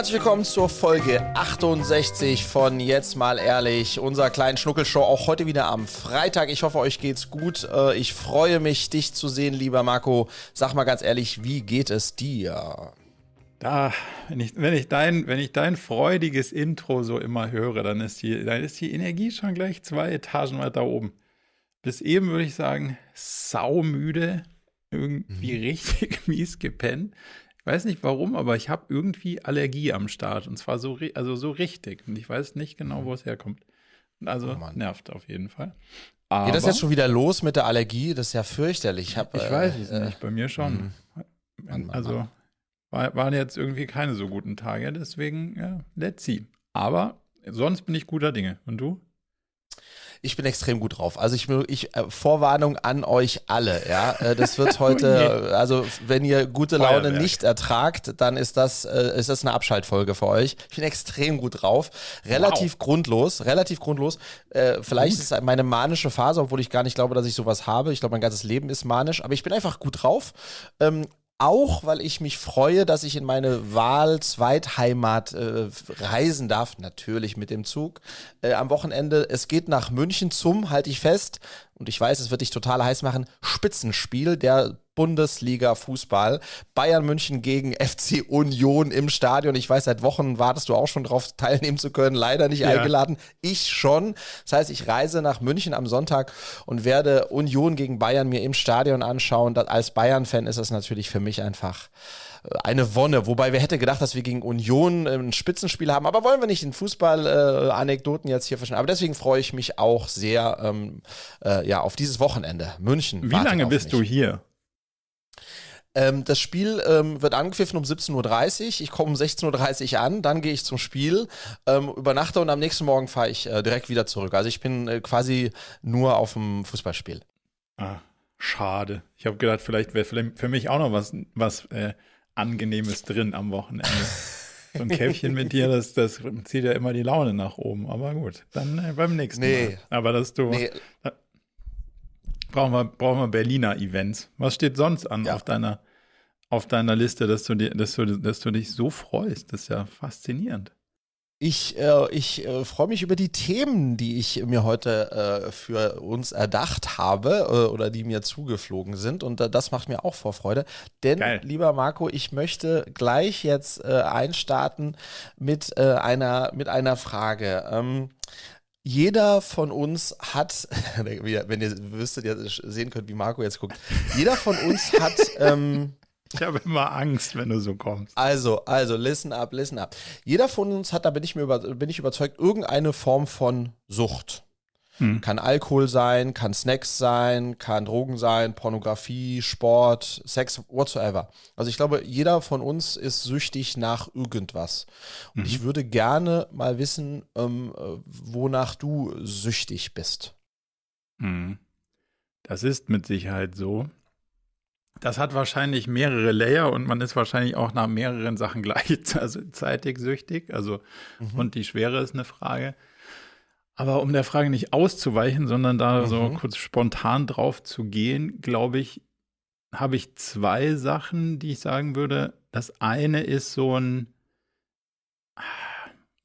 herzlich willkommen zur Folge 68 von Jetzt mal ehrlich, unserer kleinen Schnuckelshow. Auch heute wieder am Freitag. Ich hoffe, euch geht's gut. Äh, ich freue mich, dich zu sehen, lieber Marco. Sag mal ganz ehrlich, wie geht es dir? Da, wenn ich, wenn ich, dein, wenn ich dein freudiges Intro so immer höre, dann ist, die, dann ist die Energie schon gleich zwei Etagen weiter oben. Bis eben würde ich sagen, saumüde, irgendwie mhm. richtig mies gepennt. Ich weiß nicht warum, aber ich habe irgendwie Allergie am Start. Und zwar so, also so richtig. Und ich weiß nicht genau, wo es herkommt. Also oh nervt auf jeden Fall. Aber, Geht das jetzt schon wieder los mit der Allergie? Das ist ja fürchterlich. Ich, hab, ich äh, weiß es äh, nicht, bei mir schon. Mh. Mann, Mann, also war, waren jetzt irgendwie keine so guten Tage, deswegen, ja, let's see. Aber sonst bin ich guter Dinge. Und du? Ich bin extrem gut drauf. Also ich, ich äh, Vorwarnung an euch alle, ja. Äh, das wird heute, also wenn ihr gute Laune Feuerwerk. nicht ertragt, dann ist das, äh, ist das eine Abschaltfolge für euch. Ich bin extrem gut drauf. Relativ wow. grundlos, relativ grundlos. Vielleicht gut. ist es meine manische Phase, obwohl ich gar nicht glaube, dass ich sowas habe. Ich glaube, mein ganzes Leben ist manisch, aber ich bin einfach gut drauf. Auch weil ich mich freue, dass ich in meine Wahl-Zweitheimat äh, reisen darf, natürlich mit dem Zug. Äh, am Wochenende, es geht nach München zum, halte ich fest, und ich weiß, es wird dich total heiß machen, Spitzenspiel der Bundesliga Fußball. Bayern München gegen FC Union im Stadion. Ich weiß, seit Wochen wartest du auch schon drauf, teilnehmen zu können. Leider nicht ja. eingeladen. Ich schon. Das heißt, ich reise nach München am Sonntag und werde Union gegen Bayern mir im Stadion anschauen. als Bayern-Fan ist es natürlich für mich einfach äh, eine Wonne. Wobei wir hätte gedacht, dass wir gegen Union äh, ein Spitzenspiel haben, aber wollen wir nicht in Fußball-Anekdoten äh, jetzt hier verschwinden. Aber deswegen freue ich mich auch sehr ähm, äh, ja, auf dieses Wochenende. München. Wie lange bist mich. du hier? Ähm, das Spiel ähm, wird angepfiffen um 17.30 Uhr. Ich komme um 16.30 Uhr an, dann gehe ich zum Spiel, ähm, übernachte und am nächsten Morgen fahre ich äh, direkt wieder zurück. Also ich bin äh, quasi nur auf dem Fußballspiel. Ah, schade. Ich habe gedacht, vielleicht wäre für mich auch noch was, was äh, Angenehmes drin am Wochenende. So ein Käffchen mit dir, das, das zieht ja immer die Laune nach oben. Aber gut, dann äh, beim nächsten nee. Mal. Aber dass du. Nee. Da, brauchen, wir, brauchen wir Berliner Events. Was steht sonst an ja. auf, deiner, auf deiner Liste, dass du, dir, dass, du, dass du dich so freust? Das ist ja faszinierend. Ich, äh, ich äh, freue mich über die Themen, die ich mir heute äh, für uns erdacht habe äh, oder die mir zugeflogen sind. Und äh, das macht mir auch Vorfreude. Denn, Geil. lieber Marco, ich möchte gleich jetzt äh, einstarten mit, einer, mit einer Frage. Ähm, jeder von uns hat, wenn ihr wüsstet, ihr sehen könnt, wie Marco jetzt guckt, jeder von uns hat ähm, ich habe immer Angst, wenn du so kommst. Also, also, listen up, listen up. Jeder von uns hat, da bin ich mir über, bin ich überzeugt, irgendeine Form von Sucht. Hm. Kann Alkohol sein, kann Snacks sein, kann Drogen sein, Pornografie, Sport, Sex, whatsoever. Also ich glaube, jeder von uns ist süchtig nach irgendwas. Und mhm. ich würde gerne mal wissen, ähm, wonach du süchtig bist. Hm. Das ist mit Sicherheit so. Das hat wahrscheinlich mehrere Layer und man ist wahrscheinlich auch nach mehreren Sachen gleichzeitig süchtig. Also, mhm. und die Schwere ist eine Frage. Aber um der Frage nicht auszuweichen, sondern da mhm. so kurz spontan drauf zu gehen, glaube ich, habe ich zwei Sachen, die ich sagen würde. Das eine ist so ein,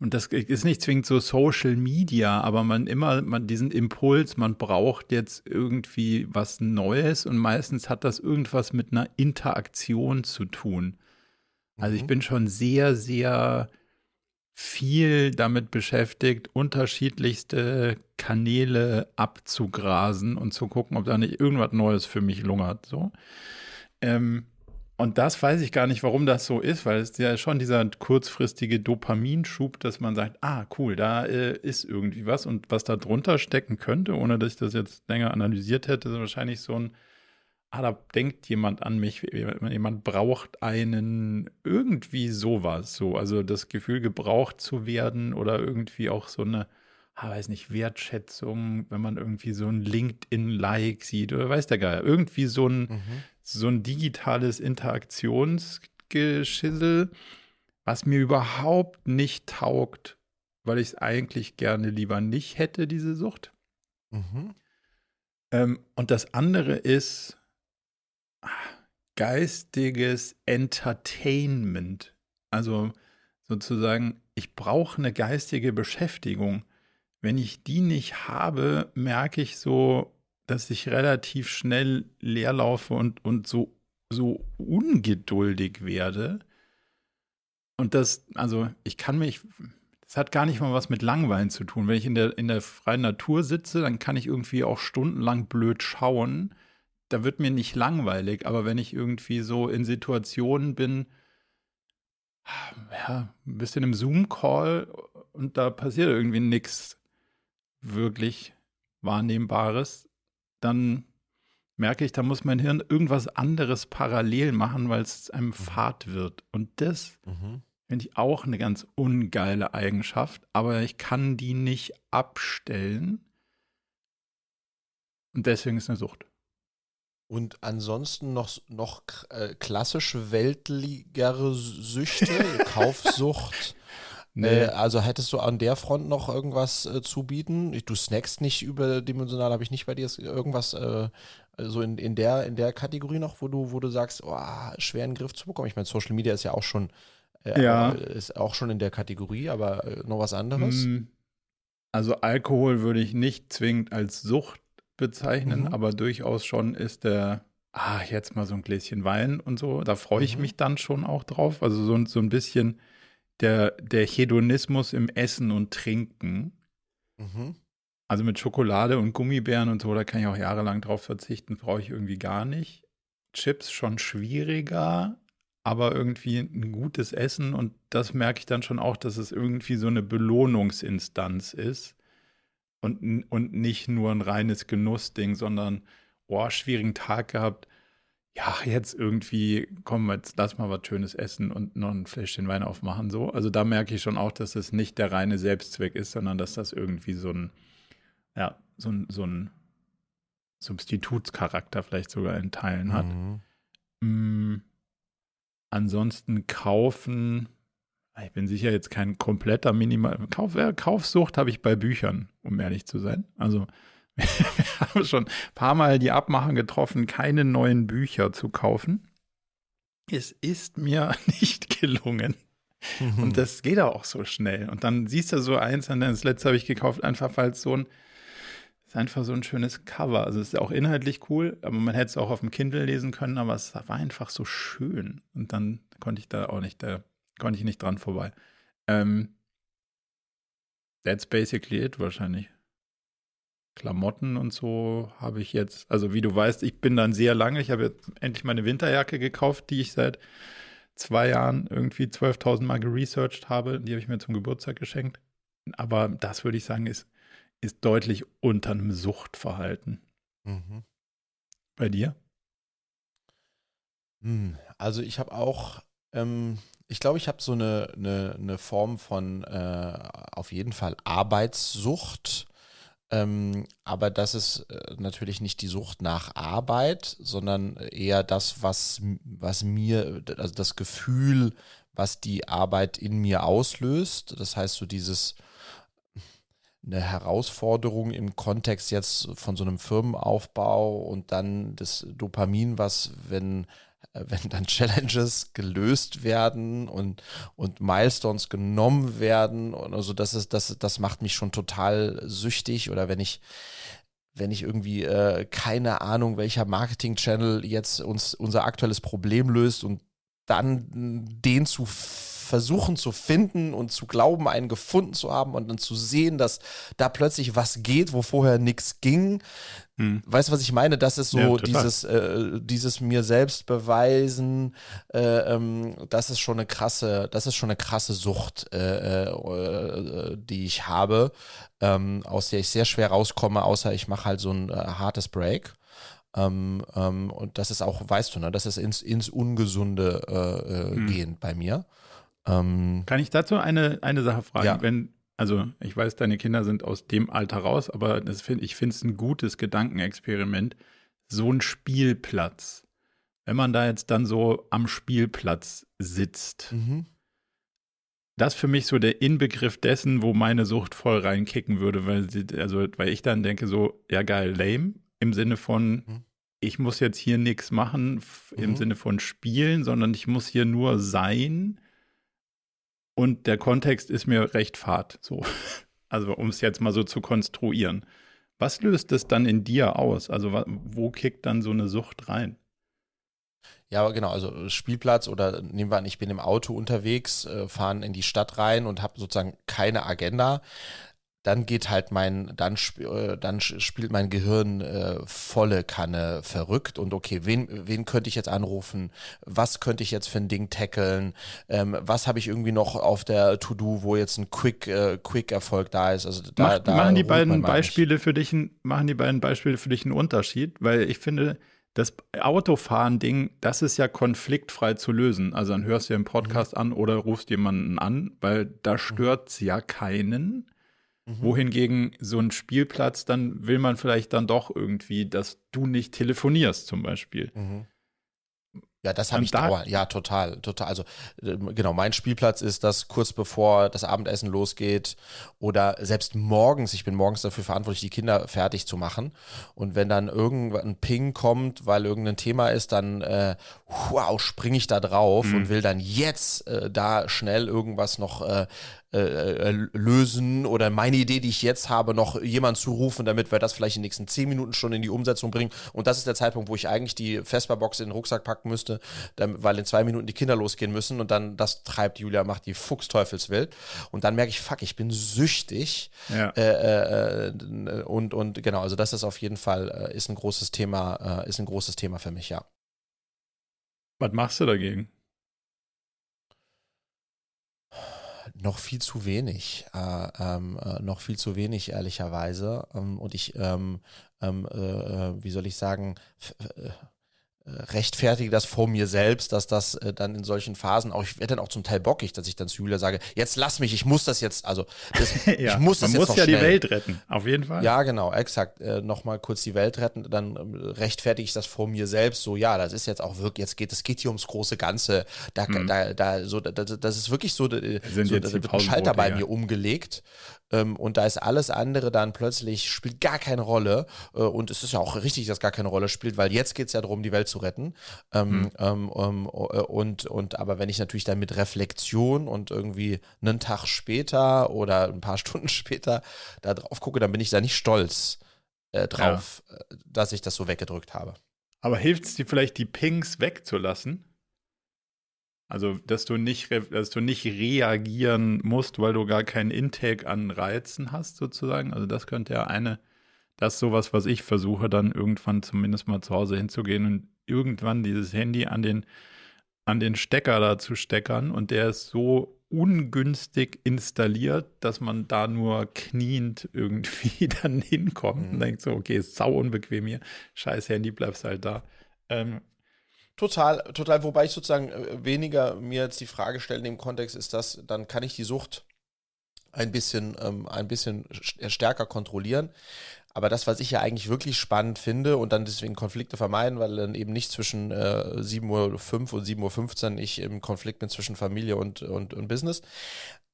und das ist nicht zwingend so Social Media, aber man immer man diesen Impuls, man braucht jetzt irgendwie was Neues und meistens hat das irgendwas mit einer Interaktion zu tun. Also mhm. ich bin schon sehr, sehr viel damit beschäftigt, unterschiedlichste Kanäle abzugrasen und zu gucken, ob da nicht irgendwas Neues für mich lungert. So. Ähm, und das weiß ich gar nicht, warum das so ist, weil es ja schon dieser kurzfristige Dopaminschub, dass man sagt, ah, cool, da äh, ist irgendwie was. Und was da drunter stecken könnte, ohne dass ich das jetzt länger analysiert hätte, ist wahrscheinlich so ein, ah, da denkt jemand an mich, jemand braucht einen, irgendwie sowas, so. Also das Gefühl, gebraucht zu werden oder irgendwie auch so eine, ah, weiß nicht, Wertschätzung, wenn man irgendwie so ein LinkedIn-Like sieht oder weiß der Geier, irgendwie so ein, mhm so ein digitales Interaktionsgeschissel, was mir überhaupt nicht taugt, weil ich es eigentlich gerne lieber nicht hätte, diese Sucht. Mhm. Ähm, und das andere ist geistiges Entertainment. Also sozusagen, ich brauche eine geistige Beschäftigung. Wenn ich die nicht habe, merke ich so, dass ich relativ schnell leer laufe und, und so, so ungeduldig werde. Und das, also ich kann mich, das hat gar nicht mal was mit Langweilen zu tun. Wenn ich in der, in der freien Natur sitze, dann kann ich irgendwie auch stundenlang blöd schauen. Da wird mir nicht langweilig, aber wenn ich irgendwie so in Situationen bin, ja, ein bisschen im Zoom-Call und da passiert irgendwie nichts wirklich Wahrnehmbares, dann merke ich, da muss mein Hirn irgendwas anderes parallel machen, weil es einem mhm. fad wird. Und das mhm. finde ich auch eine ganz ungeile Eigenschaft, aber ich kann die nicht abstellen. Und deswegen ist eine Sucht. Und ansonsten noch, noch äh, klassisch weltligere Süchte, Kaufsucht. Nee. Äh, also hättest du an der Front noch irgendwas äh, zu bieten? Du snackst nicht überdimensional, habe ich nicht bei dir irgendwas äh, so in, in, der, in der Kategorie noch, wo du, wo du sagst, oh, schwer in den Griff zu bekommen. Ich meine, Social Media ist ja auch schon, äh, ja. ist auch schon in der Kategorie, aber äh, noch was anderes? Hm. Also Alkohol würde ich nicht zwingend als Sucht bezeichnen, mhm. aber durchaus schon ist der, ah, jetzt mal so ein Gläschen Wein und so, da freue ich mhm. mich dann schon auch drauf. Also so, so ein bisschen der, der Hedonismus im Essen und Trinken. Mhm. Also mit Schokolade und Gummibären und so, da kann ich auch jahrelang drauf verzichten, brauche ich irgendwie gar nicht. Chips schon schwieriger, aber irgendwie ein gutes Essen und das merke ich dann schon auch, dass es irgendwie so eine Belohnungsinstanz ist und, und nicht nur ein reines Genussding, sondern, oh, schwierigen Tag gehabt. Ja, jetzt irgendwie, komm, jetzt lass mal was Schönes essen und noch ein Fläschchen Wein aufmachen, so. Also da merke ich schon auch, dass es nicht der reine Selbstzweck ist, sondern dass das irgendwie so ein, ja, so ein, so ein Substitutscharakter vielleicht sogar in Teilen hat. Mhm. Mm, ansonsten kaufen, ich bin sicher jetzt kein kompletter Minimal. Kauf, äh, Kaufsucht habe ich bei Büchern, um ehrlich zu sein. Also wir haben schon ein paar Mal die Abmachung getroffen, keine neuen Bücher zu kaufen. Es ist mir nicht gelungen. Mhm. Und das geht auch so schnell. Und dann siehst du so eins, und dann das letzte habe ich gekauft, einfach weil es so ein, ist einfach so ein schönes Cover. Also es ist auch inhaltlich cool, aber man hätte es auch auf dem Kindle lesen können, aber es war einfach so schön. Und dann konnte ich da auch nicht da Konnte ich nicht dran vorbei. Ähm, that's basically it wahrscheinlich. Klamotten und so habe ich jetzt, also wie du weißt, ich bin dann sehr lange, ich habe jetzt endlich meine Winterjacke gekauft, die ich seit zwei Jahren irgendwie 12.000 Mal geresearched habe. Die habe ich mir zum Geburtstag geschenkt. Aber das würde ich sagen, ist, ist deutlich unter einem Suchtverhalten. Mhm. Bei dir? Hm, also ich habe auch ähm, ich glaube, ich habe so eine, eine, eine, Form von äh, auf jeden Fall Arbeitssucht. Ähm, aber das ist äh, natürlich nicht die Sucht nach Arbeit, sondern eher das, was, was mir, also das Gefühl, was die Arbeit in mir auslöst. Das heißt, so dieses eine Herausforderung im Kontext jetzt von so einem Firmenaufbau und dann das Dopamin, was, wenn wenn dann Challenges gelöst werden und, und Milestones genommen werden. Und also das ist, das, das macht mich schon total süchtig. Oder wenn ich, wenn ich irgendwie äh, keine Ahnung, welcher Marketing-Channel jetzt uns unser aktuelles Problem löst und dann den zu versuchen zu finden und zu glauben, einen gefunden zu haben und dann zu sehen, dass da plötzlich was geht, wo vorher nichts ging. Hm. Weißt du, was ich meine? Das ist so ja, dieses, äh, dieses mir selbst beweisen, äh, ähm, das ist schon eine krasse, das ist schon eine krasse Sucht, äh, äh, äh die ich habe, ähm, aus der ich sehr schwer rauskomme, außer ich mache halt so ein äh, hartes Break. Ähm, ähm, und das ist auch, weißt du, ne, das ist ins, ins Ungesunde hm. gehend bei mir. Ähm, Kann ich dazu eine, eine Sache fragen? Ja. Wenn, also ich weiß, deine Kinder sind aus dem Alter raus, aber das find, ich finde es ein gutes Gedankenexperiment. So ein Spielplatz. Wenn man da jetzt dann so am Spielplatz sitzt, mhm. das für mich so der Inbegriff dessen, wo meine Sucht voll reinkicken würde, weil sie, also, weil ich dann denke, so, ja geil, lame, im Sinne von, mhm. ich muss jetzt hier nichts machen, im mhm. Sinne von spielen, sondern ich muss hier nur sein und der Kontext ist mir recht fad, so. Also um es jetzt mal so zu konstruieren. Was löst es dann in dir aus? Also wo kickt dann so eine Sucht rein? Ja, genau, also Spielplatz oder nehmen wir an, ich bin im Auto unterwegs, äh, fahren in die Stadt rein und habe sozusagen keine Agenda dann geht halt mein, dann, sp äh, dann spielt mein Gehirn äh, volle Kanne verrückt und okay, wen, wen könnte ich jetzt anrufen? Was könnte ich jetzt für ein Ding tackeln? Ähm, was habe ich irgendwie noch auf der To-Do, wo jetzt ein Quick, äh, Quick-Erfolg da ist? Also da, Mach, da machen die beiden Beispiele für dich, machen die beiden Beispiele für dich einen Unterschied, weil ich finde, das Autofahren-Ding, das ist ja konfliktfrei zu lösen. Also dann hörst du dir einen Podcast mhm. an oder rufst jemanden an, weil da stört es ja keinen. Mhm. Wohingegen so ein Spielplatz, dann will man vielleicht dann doch irgendwie, dass du nicht telefonierst zum Beispiel. Mhm. Ja, das habe ich da dauernd. Ja, total, total. Also äh, genau, mein Spielplatz ist das kurz bevor das Abendessen losgeht oder selbst morgens. Ich bin morgens dafür verantwortlich, die Kinder fertig zu machen. Und wenn dann irgendein Ping kommt, weil irgendein Thema ist, dann äh, wow, springe ich da drauf mhm. und will dann jetzt äh, da schnell irgendwas noch äh, äh, äh, lösen oder meine Idee, die ich jetzt habe, noch jemand zu rufen, damit wir das vielleicht in den nächsten zehn Minuten schon in die Umsetzung bringen. Und das ist der Zeitpunkt, wo ich eigentlich die Vespa-Box in den Rucksack packen müsste, weil in zwei Minuten die Kinder losgehen müssen und dann das treibt Julia, macht die Fuchsteufelswild. Und dann merke ich, fuck, ich bin süchtig. Ja. Äh, äh, und, und genau, also das ist auf jeden Fall, ist ein großes Thema, ist ein großes Thema für mich, ja. Was machst du dagegen? Noch viel zu wenig, äh, ähm, äh, noch viel zu wenig ehrlicherweise. Ähm, und ich, ähm, ähm äh, äh, wie soll ich sagen, äh, rechtfertige das vor mir selbst, dass das äh, dann in solchen Phasen auch, ich werde dann auch zum Teil bockig, dass ich dann zu Julia sage, jetzt lass mich, ich muss das jetzt, also das, ja, ich muss das man jetzt muss ja schnell. die Welt retten, auf jeden Fall. Ja, genau, exakt. Äh, Nochmal kurz die Welt retten, dann ähm, rechtfertige ich das vor mir selbst, so ja, das ist jetzt auch wirklich, jetzt geht, es geht hier ums große Ganze, da, mhm. da, da, so, da, das ist wirklich so, äh, Sind so da wird ein Schalter bei ja. mir umgelegt ähm, und da ist alles andere dann plötzlich, spielt gar keine Rolle. Äh, und es ist ja auch richtig, dass gar keine Rolle spielt, weil jetzt geht es ja darum, die Welt zu retten. Ähm, mhm. ähm, äh, und, und aber wenn ich natürlich dann mit Reflexion und irgendwie einen Tag später oder ein paar Stunden später da drauf gucke, dann bin ich da nicht stolz äh, drauf, ja. Äh, dass ich das so weggedrückt habe. Aber hilft es dir vielleicht, die Pings wegzulassen? Also, dass du nicht, dass du nicht reagieren musst, weil du gar keinen Intake an Reizen hast, sozusagen. Also, das könnte ja eine, das ist sowas, was ich versuche, dann irgendwann zumindest mal zu Hause hinzugehen und irgendwann dieses Handy an den, an den Stecker da zu steckern und der ist so ungünstig installiert, dass man da nur kniend irgendwie dann hinkommt mhm. und denkt so, okay, ist sau unbequem hier, scheiß Handy, bleibst halt da. Ähm, Total, total, wobei ich sozusagen äh, weniger mir jetzt die Frage stelle in dem Kontext ist das, dann kann ich die Sucht ein bisschen, ähm, ein bisschen äh, stärker kontrollieren. Aber das, was ich ja eigentlich wirklich spannend finde und dann deswegen Konflikte vermeiden, weil dann eben nicht zwischen äh, 7.05 Uhr und 7.15 Uhr ich im Konflikt bin zwischen Familie und, und, und Business.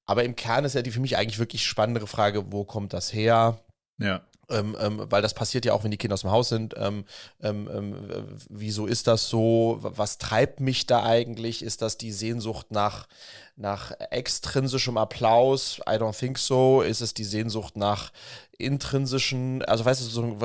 Aber im Kern ist ja die für mich eigentlich wirklich spannendere Frage, wo kommt das her? Ja ähm, ähm, weil das passiert ja auch, wenn die Kinder aus dem Haus sind. Ähm, ähm, ähm, wieso ist das so? Was treibt mich da eigentlich? Ist das die Sehnsucht nach, nach extrinsischem Applaus? I don't think so. Ist es die Sehnsucht nach intrinsischen, also weißt du, so,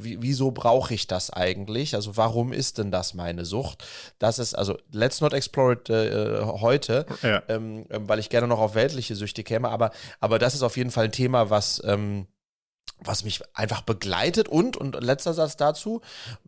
wieso brauche ich das eigentlich? Also warum ist denn das meine Sucht? Das ist, also let's not explore it äh, heute, ja. ähm, weil ich gerne noch auf weltliche Süchte käme, aber, aber das ist auf jeden Fall ein Thema, was ähm, was mich einfach begleitet. Und, und letzter Satz dazu,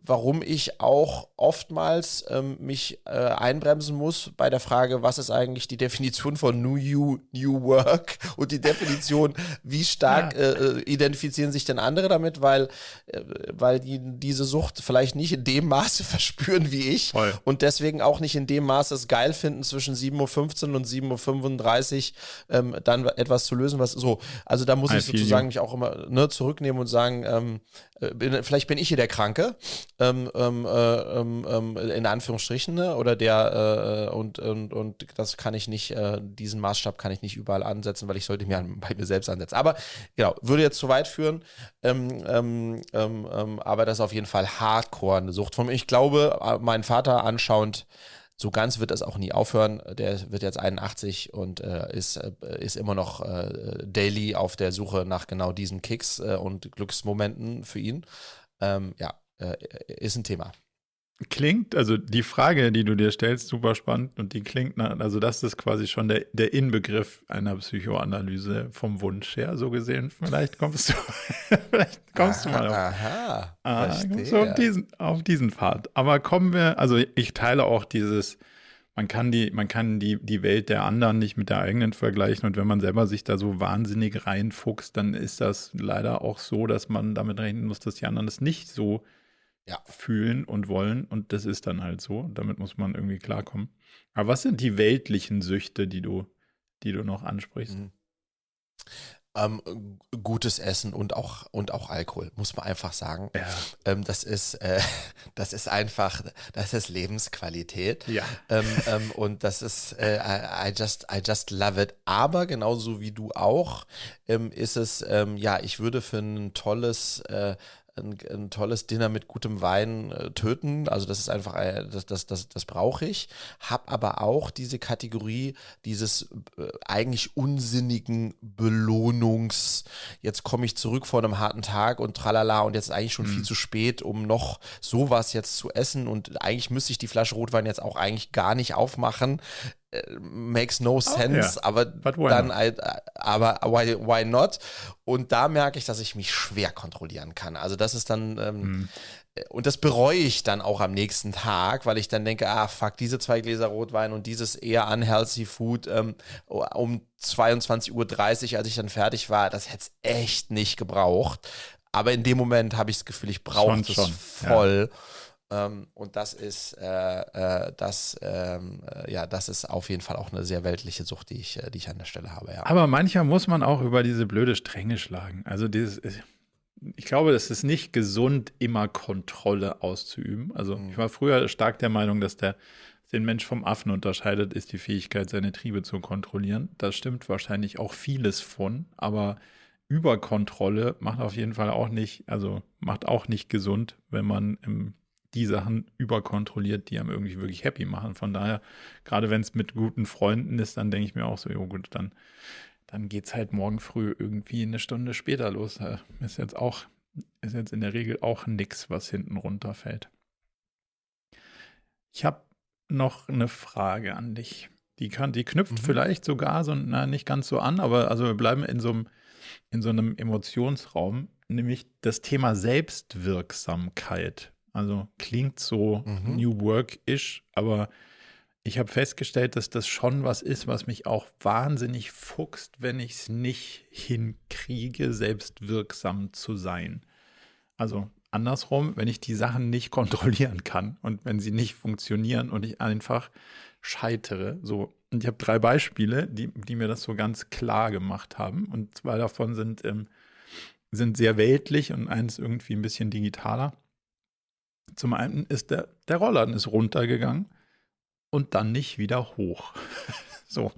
warum ich auch oftmals ähm, mich äh, einbremsen muss bei der Frage, was ist eigentlich die Definition von New, you, New Work? Und die Definition, wie stark ja. äh, identifizieren sich denn andere damit, weil, äh, weil die diese Sucht vielleicht nicht in dem Maße verspüren wie ich. Voll. und deswegen auch nicht in dem Maße es geil finden, zwischen 7.15 Uhr und 7.35 Uhr ähm, dann etwas zu lösen, was so, also da muss I ich sozusagen mich auch immer ne, zurücknehmen und sagen, ähm, äh, bin, vielleicht bin ich hier der Kranke, ähm, ähm, äh, ähm, ähm in Anführungsstrichen, ne? oder der, äh, und, und, und das kann ich nicht, äh, diesen Maßstab kann ich nicht überall ansetzen, weil ich sollte mir bei mir selbst ansetzen. Aber genau, würde jetzt zu weit führen, aber das ist auf jeden Fall hardcore eine Sucht von mir. Ich glaube, mein Vater anschauend so ganz wird das auch nie aufhören. Der wird jetzt 81 und äh, ist, äh, ist immer noch äh, daily auf der Suche nach genau diesen Kicks äh, und Glücksmomenten für ihn. Ähm, ja, äh, ist ein Thema. Klingt, also die Frage, die du dir stellst, super spannend und die klingt, nach, also das ist quasi schon der, der Inbegriff einer Psychoanalyse vom Wunsch her, so gesehen. Vielleicht kommst du, vielleicht kommst aha, du mal auf, aha, ah, kommst du auf, diesen, auf diesen Pfad. Aber kommen wir, also ich teile auch dieses, man kann die, man kann die, die Welt der anderen nicht mit der eigenen vergleichen und wenn man selber sich da so wahnsinnig reinfuchst, dann ist das leider auch so, dass man damit rechnen muss, dass die anderen es nicht so ja. fühlen und wollen. Und das ist dann halt so. Damit muss man irgendwie klarkommen. Aber was sind die weltlichen Süchte, die du, die du noch ansprichst? Mhm. Ähm, gutes Essen und auch, und auch Alkohol, muss man einfach sagen. Ja. Ähm, das, ist, äh, das ist einfach, das ist Lebensqualität. Ja. Ähm, ähm und das ist, äh, I, just, I just love it. Aber genauso wie du auch, ähm, ist es, ähm, ja, ich würde für ein tolles äh, ein, ein, tolles Dinner mit gutem Wein äh, töten. Also das ist einfach, äh, das, das, das, das brauche ich. Hab aber auch diese Kategorie dieses äh, eigentlich unsinnigen Belohnungs, jetzt komme ich zurück vor einem harten Tag und tralala und jetzt ist eigentlich schon mhm. viel zu spät, um noch sowas jetzt zu essen und eigentlich müsste ich die Flasche Rotwein jetzt auch eigentlich gar nicht aufmachen. Äh, makes no sense, oh, yeah. aber dann, I, aber why, why not? Und da merke ich, dass ich mich schwer kontrollieren kann. Also das ist dann, ähm, mm. und das bereue ich dann auch am nächsten Tag, weil ich dann denke, ah fuck, diese zwei Gläser Rotwein und dieses eher unhealthy Food ähm, um 22.30 Uhr, als ich dann fertig war, das hätte es echt nicht gebraucht. Aber in dem Moment habe ich das Gefühl, ich brauche das schon, voll. Ja. Ähm, und das ist, äh, äh, das, ähm, äh, ja, das ist auf jeden Fall auch eine sehr weltliche Sucht, die ich, äh, die ich an der Stelle habe. Ja. Aber mancher muss man auch über diese blöde Strenge schlagen. Also dieses, ich glaube, es ist nicht gesund, immer Kontrolle auszuüben. Also mhm. ich war früher stark der Meinung, dass der den Mensch vom Affen unterscheidet, ist die Fähigkeit, seine Triebe zu kontrollieren. Da stimmt wahrscheinlich auch vieles von, aber Überkontrolle macht auf jeden Fall auch nicht, also macht auch nicht gesund, wenn man im die Sachen überkontrolliert, die einem irgendwie wirklich happy machen. Von daher, gerade wenn es mit guten Freunden ist, dann denke ich mir auch so, jo gut, dann, dann geht es halt morgen früh irgendwie eine Stunde später los. Ist jetzt auch, ist jetzt in der Regel auch nichts, was hinten runterfällt. Ich habe noch eine Frage an dich. Die, kann, die knüpft mhm. vielleicht sogar so, na, nicht ganz so an, aber also wir bleiben in so einem, in so einem Emotionsraum, nämlich das Thema Selbstwirksamkeit. Also klingt so mhm. New Work-ish, aber ich habe festgestellt, dass das schon was ist, was mich auch wahnsinnig fuchst, wenn ich es nicht hinkriege, selbstwirksam zu sein. Also andersrum, wenn ich die Sachen nicht kontrollieren kann und wenn sie nicht funktionieren und ich einfach scheitere. So, und ich habe drei Beispiele, die, die mir das so ganz klar gemacht haben. Und zwei davon sind, ähm, sind sehr weltlich und eins irgendwie ein bisschen digitaler. Zum einen ist der, der Rollladen ist runtergegangen und dann nicht wieder hoch. so,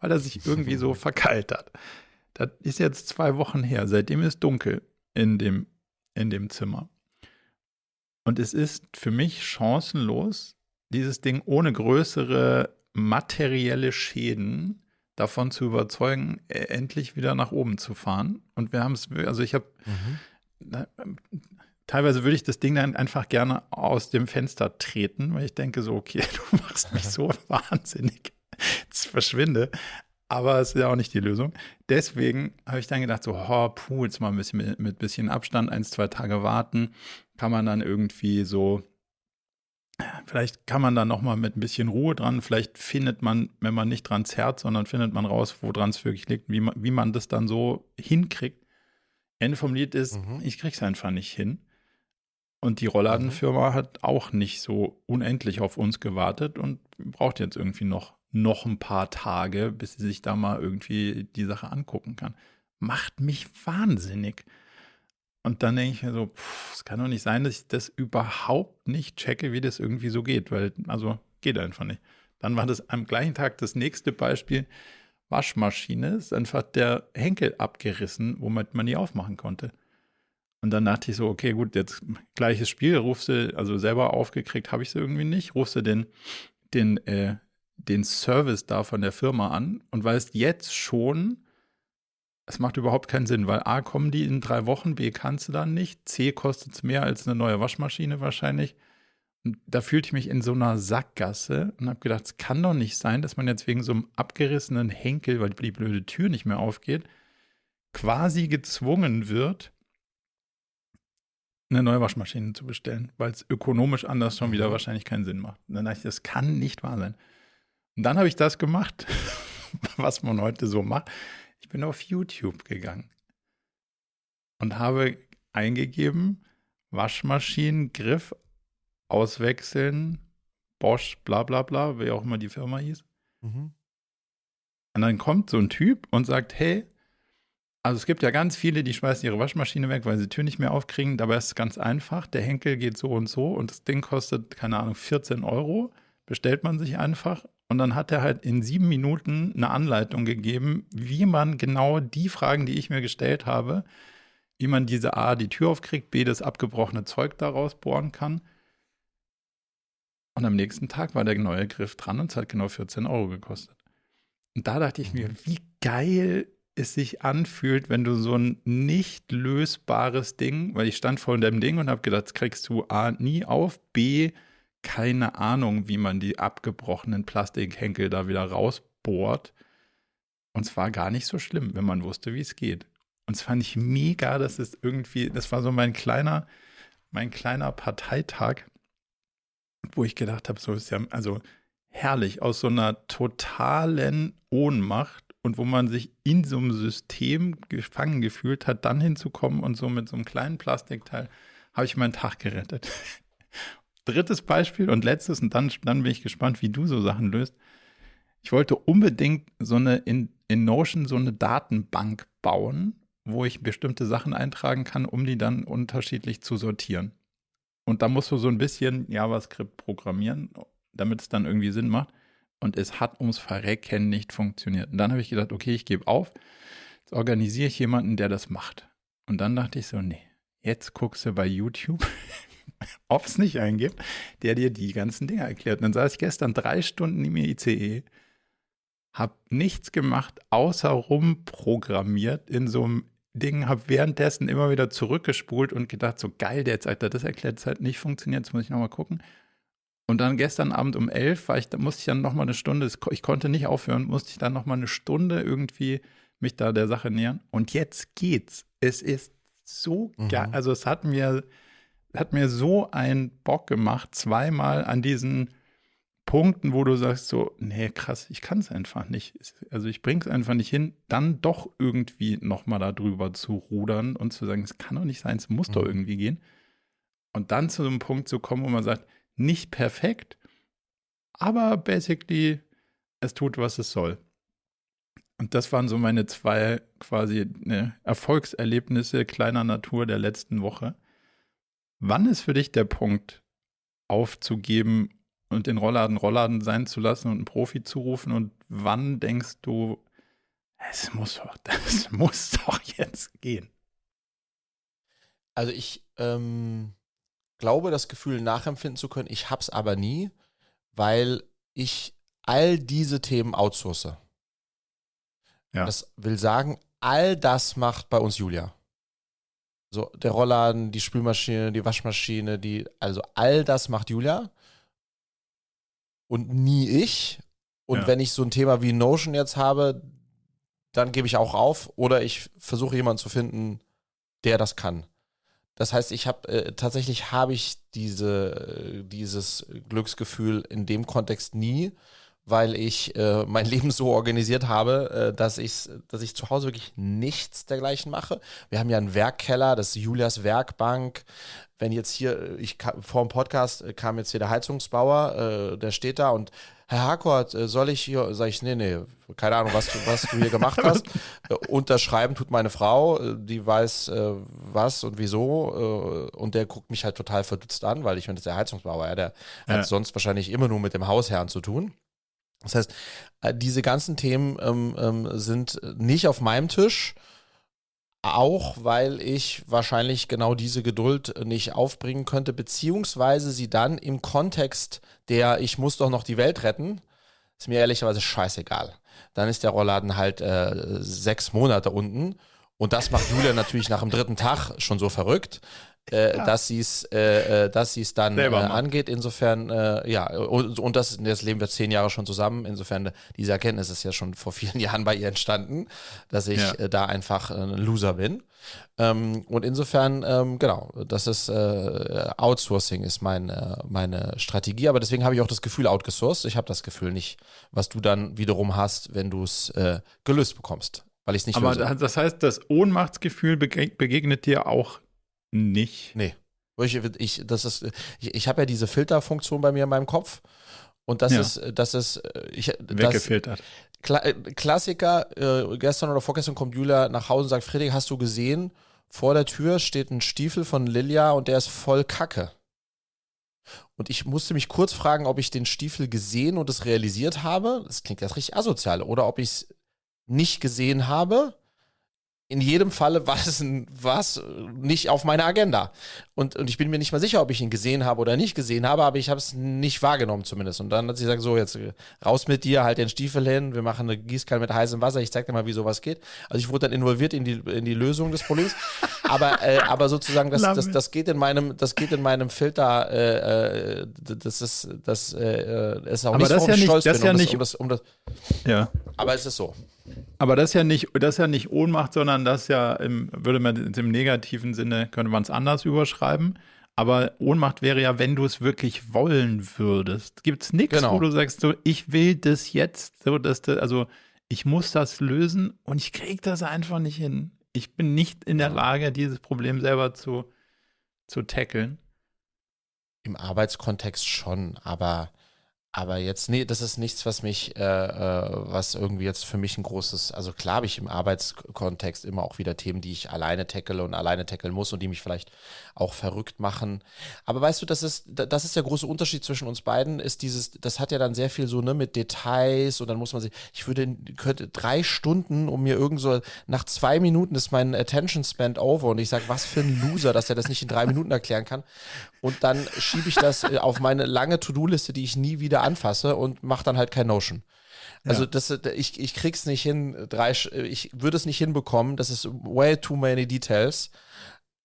weil er sich irgendwie so verkeilt hat. Das ist jetzt zwei Wochen her. Seitdem ist dunkel in dem, in dem Zimmer. Und es ist für mich chancenlos, dieses Ding ohne größere materielle Schäden davon zu überzeugen, e, endlich wieder nach oben zu fahren. Und wir haben es, also ich habe mhm teilweise würde ich das Ding dann einfach gerne aus dem Fenster treten, weil ich denke so, okay, du machst mich so wahnsinnig. Jetzt verschwinde. Aber es ist ja auch nicht die Lösung. Deswegen habe ich dann gedacht, so, oh, puh, jetzt mal ein bisschen mit, mit bisschen Abstand, eins, zwei Tage warten. Kann man dann irgendwie so, vielleicht kann man dann nochmal mit ein bisschen Ruhe dran. Vielleicht findet man, wenn man nicht dran zerrt, sondern findet man raus, woran es wirklich liegt, wie man, wie man das dann so hinkriegt. Ende vom Lied ist, mhm. ich krieg's einfach nicht hin. Und die Rollladenfirma mhm. hat auch nicht so unendlich auf uns gewartet und braucht jetzt irgendwie noch, noch ein paar Tage, bis sie sich da mal irgendwie die Sache angucken kann. Macht mich wahnsinnig. Und dann denke ich mir so, es kann doch nicht sein, dass ich das überhaupt nicht checke, wie das irgendwie so geht, weil, also geht einfach nicht. Dann war das am gleichen Tag das nächste Beispiel. Waschmaschine ist einfach der Henkel abgerissen, womit man die aufmachen konnte. Und dann dachte ich so, okay, gut, jetzt gleiches Spiel, rufst du, also selber aufgekriegt habe ich sie irgendwie nicht, rufst du den den, äh, den Service da von der Firma an und weißt jetzt schon, es macht überhaupt keinen Sinn, weil A, kommen die in drei Wochen, B, kannst du dann nicht, C, kostet es mehr als eine neue Waschmaschine wahrscheinlich. Und da fühlte ich mich in so einer Sackgasse und habe gedacht, es kann doch nicht sein, dass man jetzt wegen so einem abgerissenen Henkel, weil die blöde Tür nicht mehr aufgeht, quasi gezwungen wird, eine neue Waschmaschine zu bestellen, weil es ökonomisch anders schon wieder mhm. wahrscheinlich keinen Sinn macht. Und dann dachte ich, das kann nicht wahr sein. Und dann habe ich das gemacht, was man heute so macht. Ich bin auf YouTube gegangen und habe eingegeben, Waschmaschinengriff auswechseln, Bosch, bla bla bla, wie auch immer die Firma hieß. Mhm. Und dann kommt so ein Typ und sagt, hey, also es gibt ja ganz viele, die schmeißen ihre Waschmaschine weg, weil sie die Tür nicht mehr aufkriegen. Dabei ist es ganz einfach. Der Henkel geht so und so und das Ding kostet, keine Ahnung, 14 Euro. Bestellt man sich einfach. Und dann hat er halt in sieben Minuten eine Anleitung gegeben, wie man genau die Fragen, die ich mir gestellt habe, wie man diese A, die Tür aufkriegt, B, das abgebrochene Zeug daraus bohren kann. Und am nächsten Tag war der neue Griff dran und es hat genau 14 Euro gekostet. Und da dachte ich mir, wie geil es sich anfühlt, wenn du so ein nicht lösbares Ding, weil ich stand vor dem Ding und habe gedacht, das kriegst du A nie auf, B keine Ahnung, wie man die abgebrochenen Plastikhenkel da wieder rausbohrt. Und es war gar nicht so schlimm, wenn man wusste, wie es geht. Und es fand ich mega, dass es irgendwie, das war so mein kleiner, mein kleiner Parteitag, wo ich gedacht habe, so ist ja, also herrlich, aus so einer totalen Ohnmacht und wo man sich in so einem System gefangen gefühlt hat, dann hinzukommen und so mit so einem kleinen Plastikteil habe ich meinen Tag gerettet. Drittes Beispiel und letztes, und dann, dann bin ich gespannt, wie du so Sachen löst. Ich wollte unbedingt so eine in, in Notion so eine Datenbank bauen, wo ich bestimmte Sachen eintragen kann, um die dann unterschiedlich zu sortieren. Und da musst du so ein bisschen JavaScript programmieren, damit es dann irgendwie Sinn macht und es hat ums Verrecken nicht funktioniert. Und dann habe ich gedacht, okay, ich gebe auf, jetzt organisiere ich jemanden, der das macht. Und dann dachte ich so, nee, jetzt guckst du bei YouTube, ob es nicht eingibt, der dir die ganzen Dinge erklärt. Und dann saß ich gestern drei Stunden im ICE, habe nichts gemacht, außer rumprogrammiert in so einem Ding, habe währenddessen immer wieder zurückgespult und gedacht, so geil, der jetzt, Alter, das erklärt, es halt nicht funktioniert, jetzt muss ich nochmal gucken. Und dann gestern Abend um elf war ich, da musste ich dann nochmal eine Stunde, ich konnte nicht aufhören, musste ich dann nochmal eine Stunde irgendwie mich da der Sache nähern. Und jetzt geht's. Es ist so mhm. geil. Also es hat mir, hat mir so einen Bock gemacht, zweimal an diesen Punkten, wo du sagst so, nee, krass, ich kann es einfach nicht. Also ich bringe es einfach nicht hin, dann doch irgendwie nochmal darüber zu rudern und zu sagen, es kann doch nicht sein, es muss mhm. doch irgendwie gehen. Und dann zu einem Punkt zu kommen, wo man sagt, nicht perfekt, aber basically, es tut, was es soll. Und das waren so meine zwei quasi ne, Erfolgserlebnisse kleiner Natur der letzten Woche. Wann ist für dich der Punkt, aufzugeben und den Rollladen Rollladen sein zu lassen und einen Profi zu rufen? Und wann denkst du, es muss das muss doch jetzt gehen? Also ich, ähm, glaube, das Gefühl nachempfinden zu können. Ich habe es aber nie, weil ich all diese Themen outsource. Ja. Das will sagen, all das macht bei uns Julia. So, der Rollladen, die Spülmaschine, die Waschmaschine, die, also all das macht Julia. Und nie ich. Und ja. wenn ich so ein Thema wie Notion jetzt habe, dann gebe ich auch auf oder ich versuche jemanden zu finden, der das kann. Das heißt, ich habe äh, tatsächlich habe ich diese, dieses Glücksgefühl in dem Kontext nie, weil ich äh, mein Leben so organisiert habe, äh, dass, ich, dass ich zu Hause wirklich nichts dergleichen mache. Wir haben ja einen Werkkeller, das ist Julias Werkbank. Wenn jetzt hier, ich vor dem Podcast äh, kam jetzt hier der Heizungsbauer, äh, der steht da und Herr Harcourt, äh, soll ich hier, sag ich, nee, nee, keine Ahnung, was du, was du hier gemacht hast. Äh, unterschreiben tut meine Frau, äh, die weiß äh, was und wieso äh, und der guckt mich halt total verdutzt an, weil ich finde, der Heizungsbauer, ja, der ja. hat sonst wahrscheinlich immer nur mit dem Hausherrn zu tun. Das heißt, diese ganzen Themen ähm, ähm, sind nicht auf meinem Tisch, auch weil ich wahrscheinlich genau diese Geduld nicht aufbringen könnte, beziehungsweise sie dann im Kontext der ich muss doch noch die Welt retten, ist mir ehrlicherweise scheißegal. Dann ist der Rollladen halt äh, sechs Monate unten und das macht Julia natürlich nach dem dritten Tag schon so verrückt, äh, ja. dass sie es äh, äh, dass sie es dann äh, angeht. Insofern, äh, ja, und, und das, das leben wir zehn Jahre schon zusammen. Insofern, diese Erkenntnis ist ja schon vor vielen Jahren bei ihr entstanden, dass ich ja. Äh, da einfach ein Loser bin. Ähm, und insofern, ähm, genau, das ist Outsourcing ist mein, meine Strategie, aber deswegen habe ich auch das Gefühl outgesourced. Ich habe das Gefühl nicht, was du dann wiederum hast, wenn du es gelöst bekommst weil ich es nicht Aber löse. das heißt, das Ohnmachtsgefühl begegnet dir auch nicht. Nee. Ich, ich, das ist, ich, ich habe ja diese Filterfunktion bei mir in meinem Kopf. Und das ja. ist, das ist, ich, weggefiltert. Kla Klassiker, äh, gestern oder vorgestern kommt Julia nach Hause und sagt, Friedrich, hast du gesehen, vor der Tür steht ein Stiefel von Lilia und der ist voll Kacke. Und ich musste mich kurz fragen, ob ich den Stiefel gesehen und es realisiert habe. Das klingt jetzt richtig asozial. Oder ob ich es nicht gesehen habe in jedem Falle war es was nicht auf meiner Agenda. Und, und ich bin mir nicht mal sicher, ob ich ihn gesehen habe oder nicht gesehen habe, aber ich habe es nicht wahrgenommen zumindest. Und dann hat sie gesagt, so, jetzt raus mit dir, halt den Stiefel hin, wir machen eine Gießkanne mit heißem Wasser, ich zeig dir mal, wie sowas geht. Also ich wurde dann involviert in die, in die Lösung des Problems. aber, äh, aber sozusagen, das, das, das geht in meinem, das geht in meinem Filter, äh, äh das ist, das äh, ist auch aber nicht, das ja nicht, stolz das bin, ja um nicht, das, um das, um das, ja. Aber es ist so. Aber das ist ja nicht, das ist ja nicht Ohnmacht, sondern das ja im, würde man im negativen Sinne, könnte man es anders überschreiben. Aber Ohnmacht wäre ja, wenn du es wirklich wollen würdest. Gibt es nichts, genau. wo du sagst, so, ich will das jetzt, so dass du, also ich muss das lösen und ich kriege das einfach nicht hin. Ich bin nicht in der Lage, dieses Problem selber zu, zu tackeln. Im Arbeitskontext schon, aber aber jetzt, nee, das ist nichts, was mich, äh, äh, was irgendwie jetzt für mich ein großes, also klar habe ich im Arbeitskontext immer auch wieder Themen, die ich alleine tackle und alleine tackeln muss und die mich vielleicht auch verrückt machen. Aber weißt du, das ist, das ist der große Unterschied zwischen uns beiden, ist dieses, das hat ja dann sehr viel so, ne, mit Details und dann muss man sich, ich würde, könnte drei Stunden um mir irgend so, nach zwei Minuten ist mein Attention Spend over und ich sage, was für ein Loser, dass er das nicht in drei Minuten erklären kann. Und dann schiebe ich das äh, auf meine lange To-Do-Liste, die ich nie wieder anfasse und mache dann halt kein Notion. Also ja. das, ich, ich krieg's nicht hin, drei, ich würde es nicht hinbekommen, das ist way too many details.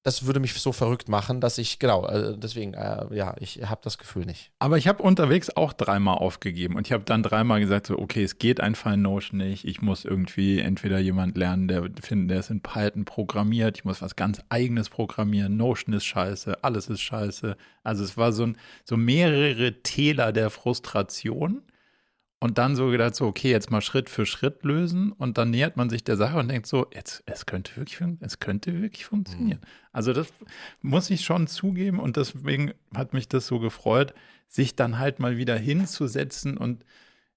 Das würde mich so verrückt machen, dass ich, genau, also deswegen, äh, ja, ich habe das Gefühl nicht. Aber ich habe unterwegs auch dreimal aufgegeben und ich habe dann dreimal gesagt, so, okay, es geht einfach in Notion nicht. Ich muss irgendwie entweder jemand lernen, der finden, der ist in Python programmiert. Ich muss was ganz eigenes programmieren. Notion ist scheiße, alles ist scheiße. Also es war so, ein, so mehrere Täler der Frustration. Und dann so gedacht, so, okay, jetzt mal Schritt für Schritt lösen und dann nähert man sich der Sache und denkt so, jetzt, es könnte wirklich, es könnte wirklich funktionieren. Mhm. Also das muss ich schon zugeben und deswegen hat mich das so gefreut, sich dann halt mal wieder hinzusetzen und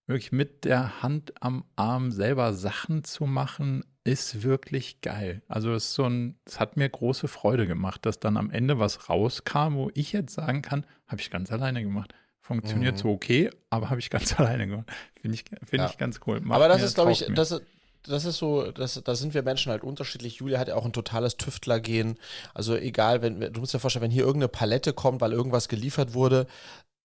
wirklich mit der Hand am Arm selber Sachen zu machen, ist wirklich geil. Also es ist so ein, es hat mir große Freude gemacht, dass dann am Ende was rauskam, wo ich jetzt sagen kann, habe ich ganz alleine gemacht funktioniert mhm. so okay, aber habe ich ganz alleine gemacht. Finde ich, find ja. ich ganz cool. Macht aber das ist, glaube ich, das das ist so, das, da sind wir Menschen halt unterschiedlich. Julia hat ja auch ein totales Tüftlergehen. Also egal, wenn, du musst dir vorstellen, wenn hier irgendeine Palette kommt, weil irgendwas geliefert wurde,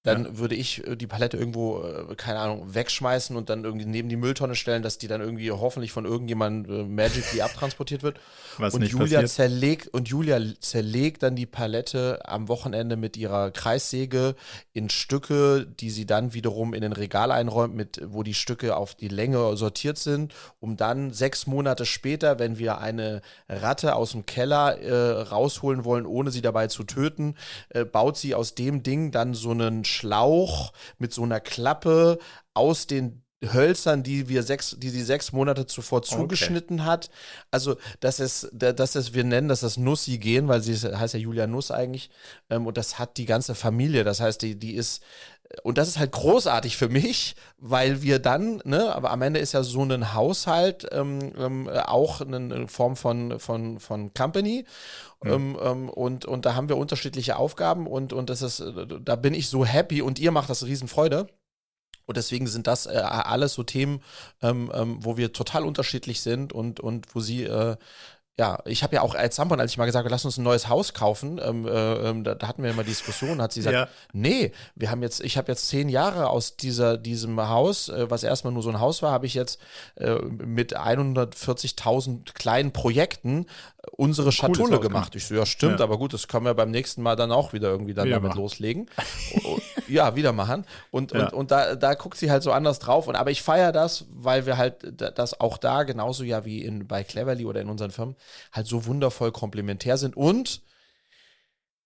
dann ja. würde ich äh, die Palette irgendwo, äh, keine Ahnung, wegschmeißen und dann irgendwie neben die Mülltonne stellen, dass die dann irgendwie hoffentlich von irgendjemandem äh, magically abtransportiert wird. Was und nicht Julia passiert. zerlegt und Julia zerlegt dann die Palette am Wochenende mit ihrer Kreissäge in Stücke, die sie dann wiederum in den Regal einräumt, mit wo die Stücke auf die Länge sortiert sind, um dann sechs Monate später, wenn wir eine Ratte aus dem Keller äh, rausholen wollen, ohne sie dabei zu töten, äh, baut sie aus dem Ding dann so einen Schlauch mit so einer Klappe aus den Hölzern, die wir sechs, die sie sechs Monate zuvor zugeschnitten okay. hat. Also, das ist, das ist, wir nennen das das Nussi gehen, weil sie heißt ja Julia Nuss eigentlich. Ähm, und das hat die ganze Familie. Das heißt, die, die ist, und das ist halt großartig für mich, weil wir dann, ne, aber am Ende ist ja so ein Haushalt ähm, ähm, auch eine Form von, von, von Company. Ja. Ähm, und, und da haben wir unterschiedliche Aufgaben und, und das ist, da bin ich so happy und ihr macht das Riesenfreude. Und deswegen sind das äh, alles so Themen, ähm, ähm, wo wir total unterschiedlich sind und, und wo sie äh, ja, ich habe ja auch als Sampon, als ich mal gesagt habe, lass uns ein neues Haus kaufen, ähm, äh, ähm, da, da, hatten wir immer Diskussionen, hat sie gesagt, ja. nee, wir haben jetzt, ich habe jetzt zehn Jahre aus dieser, diesem Haus, äh, was erstmal nur so ein Haus war, habe ich jetzt äh, mit 140.000 kleinen Projekten äh, unsere Schatulle gemacht. Ich so, ja, stimmt, ja. aber gut, das können wir beim nächsten Mal dann auch wieder irgendwie dann wieder damit machen. loslegen. ja, wieder machen. Und, ja. und, und da, da guckt sie halt so anders drauf. Und aber ich feiere das, weil wir halt das auch da genauso ja wie in, bei Cleverly oder in unseren Firmen halt so wundervoll komplementär sind und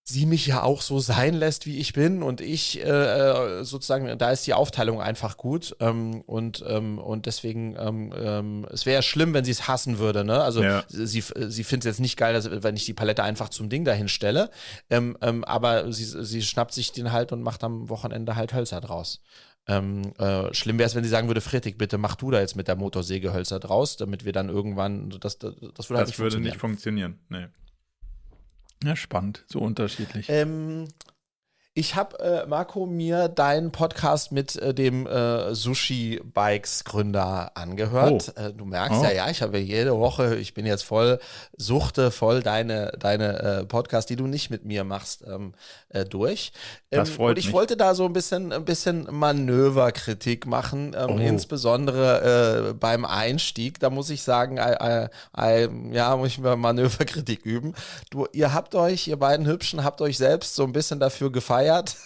sie mich ja auch so sein lässt, wie ich bin und ich äh, äh, sozusagen, da ist die Aufteilung einfach gut ähm, und, ähm, und deswegen, ähm, ähm es wäre schlimm, wenn sie es hassen würde, ne? Also ja. sie, sie findet es jetzt nicht geil, dass, wenn ich die Palette einfach zum Ding dahin stelle, ähm, ähm, aber sie, sie schnappt sich den halt und macht am Wochenende halt Hölzer draus. Ähm, äh, schlimm wäre es, wenn sie sagen würde, Friedrich, bitte mach du da jetzt mit der Motorsägehölzer draus, damit wir dann irgendwann, das, das, das würde halt nicht würde funktionieren. nicht funktionieren, nee. Ja, spannend, so unterschiedlich. Ähm, ich habe, äh, Marco, mir deinen Podcast mit äh, dem äh, Sushi-Bikes-Gründer angehört. Oh. Äh, du merkst oh. ja, ja, ich habe jede Woche, ich bin jetzt voll, suchte voll deine, deine äh, Podcasts, die du nicht mit mir machst, ähm, äh, durch. Ähm, das freut und ich mich. wollte da so ein bisschen, ein bisschen Manöverkritik machen, ähm, oh. insbesondere beim Einstieg. Da muss ich sagen, ja, muss ich mal Manöverkritik üben. Du, ihr habt euch, ihr beiden Hübschen, habt euch selbst so ein bisschen dafür gefeiert, gefeiert.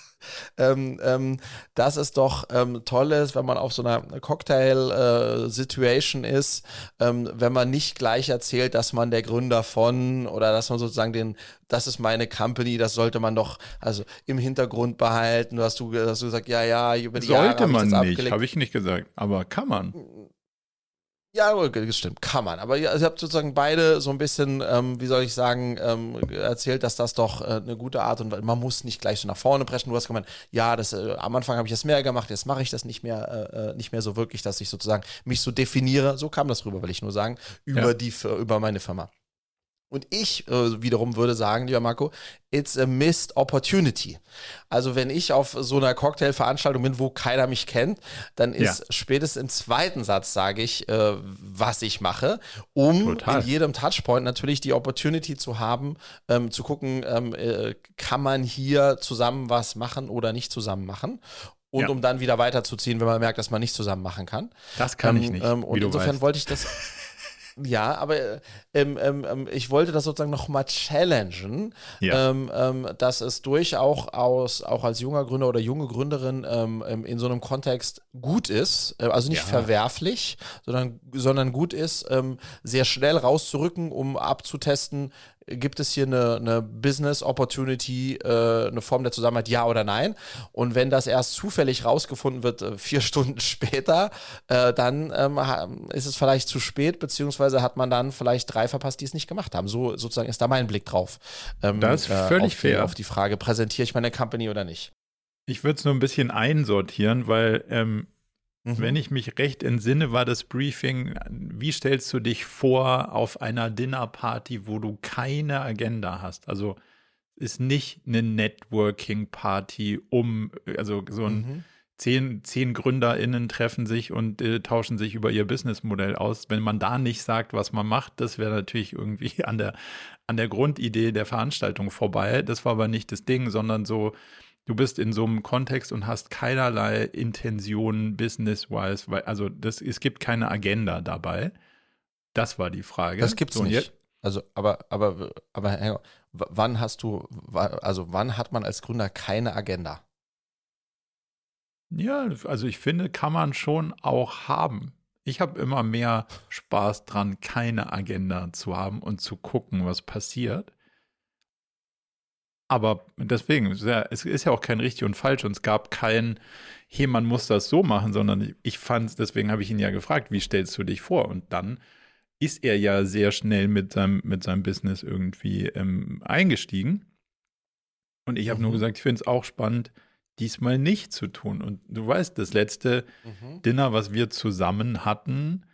Ähm, ähm, dass es doch ähm, toll ist, wenn man auf so einer Cocktail-Situation äh, ist, ähm, wenn man nicht gleich erzählt, dass man der Gründer von oder dass man sozusagen den, das ist meine Company, das sollte man doch also im Hintergrund behalten. Du hast du, hast du gesagt, ja, ja, über die Sollte Jahre man nicht, habe ich nicht gesagt, aber kann man. Ja, das stimmt, kann man. Aber ihr, also ihr habt sozusagen beide so ein bisschen, ähm, wie soll ich sagen, ähm, erzählt, dass das doch äh, eine gute Art und man muss nicht gleich so nach vorne preschen. Du hast gemeint, ja, das, äh, am Anfang habe ich das mehr gemacht, jetzt mache ich das nicht mehr, äh, äh, nicht mehr so wirklich, dass ich sozusagen mich so definiere. So kam das rüber, will ich nur sagen, über ja. die, über meine Firma. Und ich äh, wiederum würde sagen, lieber Marco, it's a missed opportunity. Also wenn ich auf so einer Cocktailveranstaltung bin, wo keiner mich kennt, dann ist ja. spätestens im zweiten Satz sage ich, äh, was ich mache, um Total. in jedem Touchpoint natürlich die Opportunity zu haben, ähm, zu gucken, ähm, äh, kann man hier zusammen was machen oder nicht zusammen machen und ja. um dann wieder weiterzuziehen, wenn man merkt, dass man nicht zusammen machen kann. Das kann ähm, ich nicht. Ähm, und insofern wollte ich das Ja, aber äh, ähm, ähm, ähm, ich wollte das sozusagen nochmal challengen, ja. ähm, ähm, dass es durchaus aus, auch als junger Gründer oder junge Gründerin ähm, in so einem Kontext gut ist, äh, also nicht ja. verwerflich, sondern, sondern gut ist, sehr schnell rauszurücken, um abzutesten, gibt es hier eine, eine Business Opportunity, äh, eine Form der Zusammenarbeit, ja oder nein? Und wenn das erst zufällig rausgefunden wird, äh, vier Stunden später, äh, dann ähm, ist es vielleicht zu spät, beziehungsweise hat man dann vielleicht drei verpasst, die es nicht gemacht haben. So sozusagen ist da mein Blick drauf. Ähm, das ist völlig auf fair. Die, auf die Frage, präsentiere ich meine Company oder nicht? Ich würde es nur ein bisschen einsortieren, weil ähm, Mhm. Wenn ich mich recht entsinne, war das Briefing, wie stellst du dich vor auf einer Dinnerparty, wo du keine Agenda hast? Also ist nicht eine Networking-Party, um, also so ein mhm. zehn, zehn GründerInnen treffen sich und äh, tauschen sich über ihr Businessmodell aus. Wenn man da nicht sagt, was man macht, das wäre natürlich irgendwie an der, an der Grundidee der Veranstaltung vorbei. Das war aber nicht das Ding, sondern so, du bist in so einem Kontext und hast keinerlei Intentionen business-wise, weil, also das, es gibt keine Agenda dabei. Das war die Frage. Das gibt's so, nicht. Also, aber, aber, aber, wann hast du, also wann hat man als Gründer keine Agenda? Ja, also ich finde, kann man schon auch haben. Ich habe immer mehr Spaß dran, keine Agenda zu haben und zu gucken, was passiert. Aber deswegen, es ist ja auch kein richtig und falsch und es gab kein, hey, man muss das so machen, sondern ich fand es, deswegen habe ich ihn ja gefragt, wie stellst du dich vor? Und dann ist er ja sehr schnell mit seinem, mit seinem Business irgendwie ähm, eingestiegen. Und ich habe mhm. nur gesagt, ich finde es auch spannend, diesmal nicht zu tun. Und du weißt, das letzte mhm. Dinner, was wir zusammen hatten,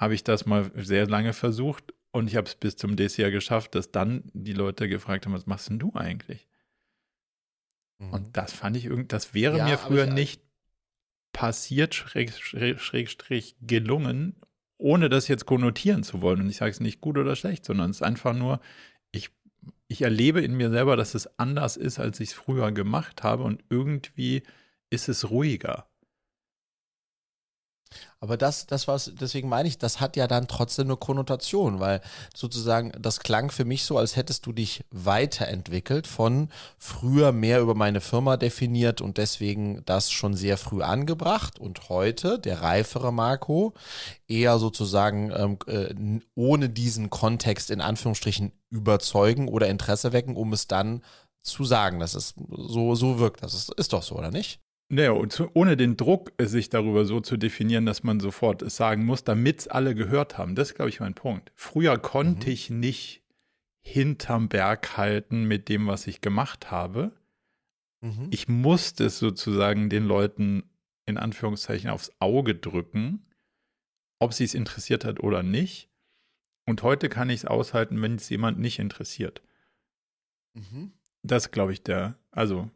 habe ich das mal sehr lange versucht und ich habe es bis zum Dessert geschafft, dass dann die Leute gefragt haben, was machst denn du eigentlich? Mhm. Und das fand ich irgendwie, das wäre ja, mir früher ich, nicht passiert, schräg, schräg, schräg, gelungen, ohne das jetzt konnotieren zu wollen. Und ich sage es nicht gut oder schlecht, sondern es ist einfach nur, ich, ich erlebe in mir selber, dass es anders ist, als ich es früher gemacht habe. Und irgendwie ist es ruhiger. Aber das, das was, deswegen meine ich, das hat ja dann trotzdem eine Konnotation, weil sozusagen das klang für mich so, als hättest du dich weiterentwickelt von früher mehr über meine Firma definiert und deswegen das schon sehr früh angebracht und heute der reifere Marco eher sozusagen ähm, äh, ohne diesen Kontext in Anführungsstrichen überzeugen oder Interesse wecken, um es dann zu sagen, dass es so, so wirkt. Das ist, ist doch so, oder nicht? Naja, und ohne den Druck, sich darüber so zu definieren, dass man sofort es sagen muss, damit es alle gehört haben. Das ist, glaube ich, mein Punkt. Früher konnte mhm. ich nicht hinterm Berg halten mit dem, was ich gemacht habe. Mhm. Ich musste es sozusagen den Leuten in Anführungszeichen aufs Auge drücken, ob sie es interessiert hat oder nicht. Und heute kann ich es aushalten, wenn es jemand nicht interessiert. Mhm. Das glaube ich der, also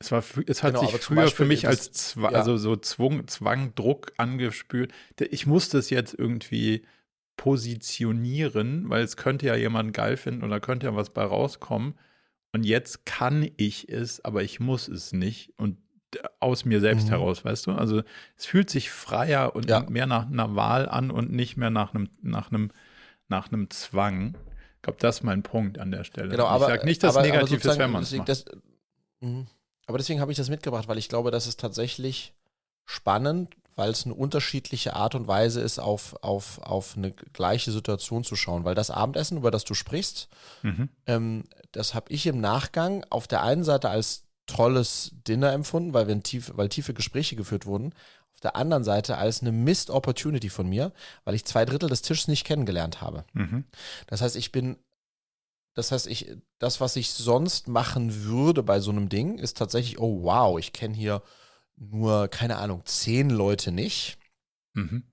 es, war, es hat genau, sich früher Beispiel, für mich als Zwa ja. also so Zwang, Zwang, Druck angespürt. Ich musste es jetzt irgendwie positionieren, weil es könnte ja jemand geil finden oder könnte ja was bei rauskommen. Und jetzt kann ich es, aber ich muss es nicht. Und aus mir selbst mhm. heraus, weißt du? Also es fühlt sich freier und ja. mehr nach einer Wahl an und nicht mehr nach einem, nach einem, nach einem Zwang. Ich glaube, das ist mein Punkt an der Stelle. Genau, aber, ich sage nicht, dass aber, negativ ist, wenn man es macht. Das, mh. Aber deswegen habe ich das mitgebracht, weil ich glaube, das ist tatsächlich spannend, weil es eine unterschiedliche Art und Weise ist, auf, auf, auf eine gleiche Situation zu schauen. Weil das Abendessen, über das du sprichst, mhm. ähm, das habe ich im Nachgang auf der einen Seite als tolles Dinner empfunden, weil, wir tief, weil tiefe Gespräche geführt wurden. Auf der anderen Seite als eine Missed Opportunity von mir, weil ich zwei Drittel des Tisches nicht kennengelernt habe. Mhm. Das heißt, ich bin das heißt, ich, das, was ich sonst machen würde bei so einem Ding, ist tatsächlich, oh wow, ich kenne hier nur, keine Ahnung, zehn Leute nicht. Mhm.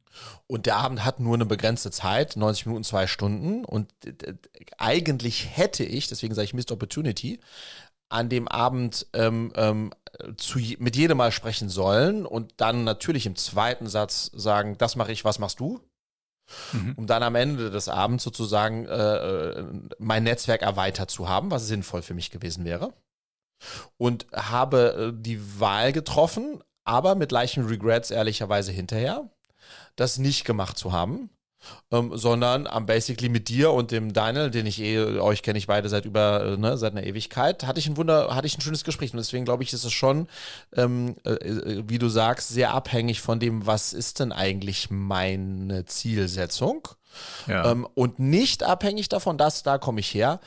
Und der Abend hat nur eine begrenzte Zeit, 90 Minuten, zwei Stunden. Und eigentlich hätte ich, deswegen sage ich Missed Opportunity, an dem Abend ähm, ähm, zu, mit jedem mal sprechen sollen und dann natürlich im zweiten Satz sagen, das mache ich, was machst du? Mhm. um dann am Ende des Abends sozusagen äh, äh, mein Netzwerk erweitert zu haben, was sinnvoll für mich gewesen wäre. Und habe äh, die Wahl getroffen, aber mit leichten Regrets ehrlicherweise hinterher, das nicht gemacht zu haben, ähm, sondern am basically mit dir und dem Daniel, den ich eh, euch kenne ich beide seit über, äh, ne, seit einer Ewigkeit, hatte ich ein Wunder, hatte ich ein schönes Gespräch und deswegen glaube ich, ist es schon, ähm, äh, äh, wie du sagst, sehr abhängig von dem, was ist denn eigentlich meine Zielsetzung ja. ähm, und nicht abhängig davon, dass da komme ich her,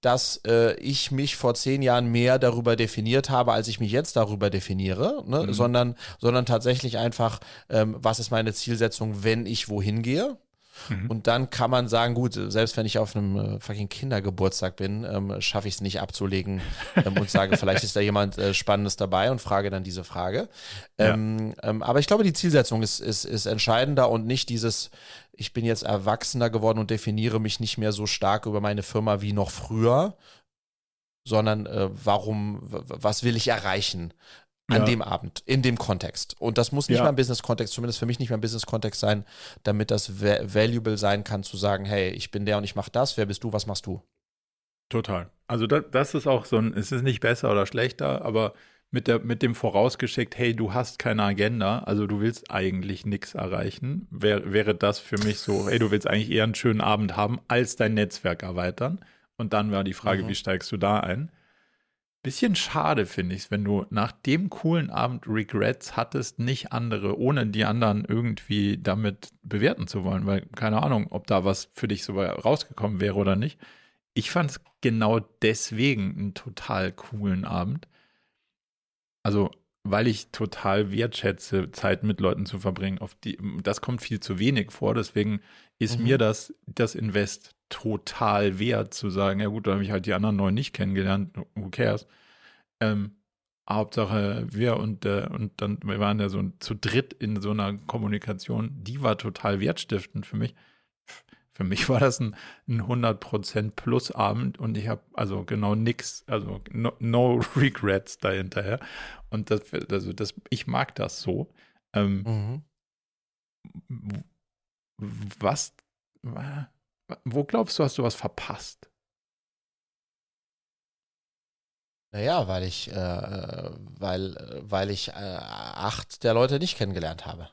dass äh, ich mich vor zehn Jahren mehr darüber definiert habe, als ich mich jetzt darüber definiere, ne? mhm. sondern, sondern tatsächlich einfach, ähm, was ist meine Zielsetzung, wenn ich wohin gehe? Mhm. Und dann kann man sagen, gut, selbst wenn ich auf einem äh, fucking Kindergeburtstag bin, ähm, schaffe ich es nicht abzulegen ähm, und sage, vielleicht ist da jemand äh, Spannendes dabei und frage dann diese Frage. Ähm, ja. Ähm, aber ich glaube, die Zielsetzung ist, ist, ist entscheidender und nicht dieses, ich bin jetzt erwachsener geworden und definiere mich nicht mehr so stark über meine Firma wie noch früher, sondern äh, warum, was will ich erreichen? An ja. dem Abend, in dem Kontext. Und das muss nicht ja. mal ein Business-Kontext, zumindest für mich nicht mal ein Business-Kontext sein, damit das va valuable sein kann, zu sagen, hey, ich bin der und ich mache das, wer bist du, was machst du? Total. Also das, das ist auch so ein, es ist nicht besser oder schlechter, aber mit, der, mit dem vorausgeschickt, hey, du hast keine Agenda, also du willst eigentlich nichts erreichen, wär, wäre das für mich so, hey, du willst eigentlich eher einen schönen Abend haben, als dein Netzwerk erweitern. Und dann war die Frage, mhm. wie steigst du da ein? Bisschen schade finde ich es, wenn du nach dem coolen Abend Regrets hattest, nicht andere, ohne die anderen irgendwie damit bewerten zu wollen, weil keine Ahnung, ob da was für dich so rausgekommen wäre oder nicht. Ich fand es genau deswegen einen total coolen Abend. Also, weil ich total wertschätze, Zeit mit Leuten zu verbringen. Auf die, das kommt viel zu wenig vor, deswegen ist mhm. mir das, das Invest total wert zu sagen, ja gut, da habe ich halt die anderen neun nicht kennengelernt, who cares. Ähm, Hauptsache wir und, äh, und dann, wir waren ja so zu dritt in so einer Kommunikation, die war total wertstiftend für mich. Für mich war das ein, ein 100% plus Abend und ich habe also genau nix, also no, no regrets dahinterher. Und das, also das, ich mag das so. Ähm, mhm. Was, wo glaubst du, hast du was verpasst? Naja, weil ich, äh, weil, weil ich äh, acht der Leute nicht kennengelernt habe.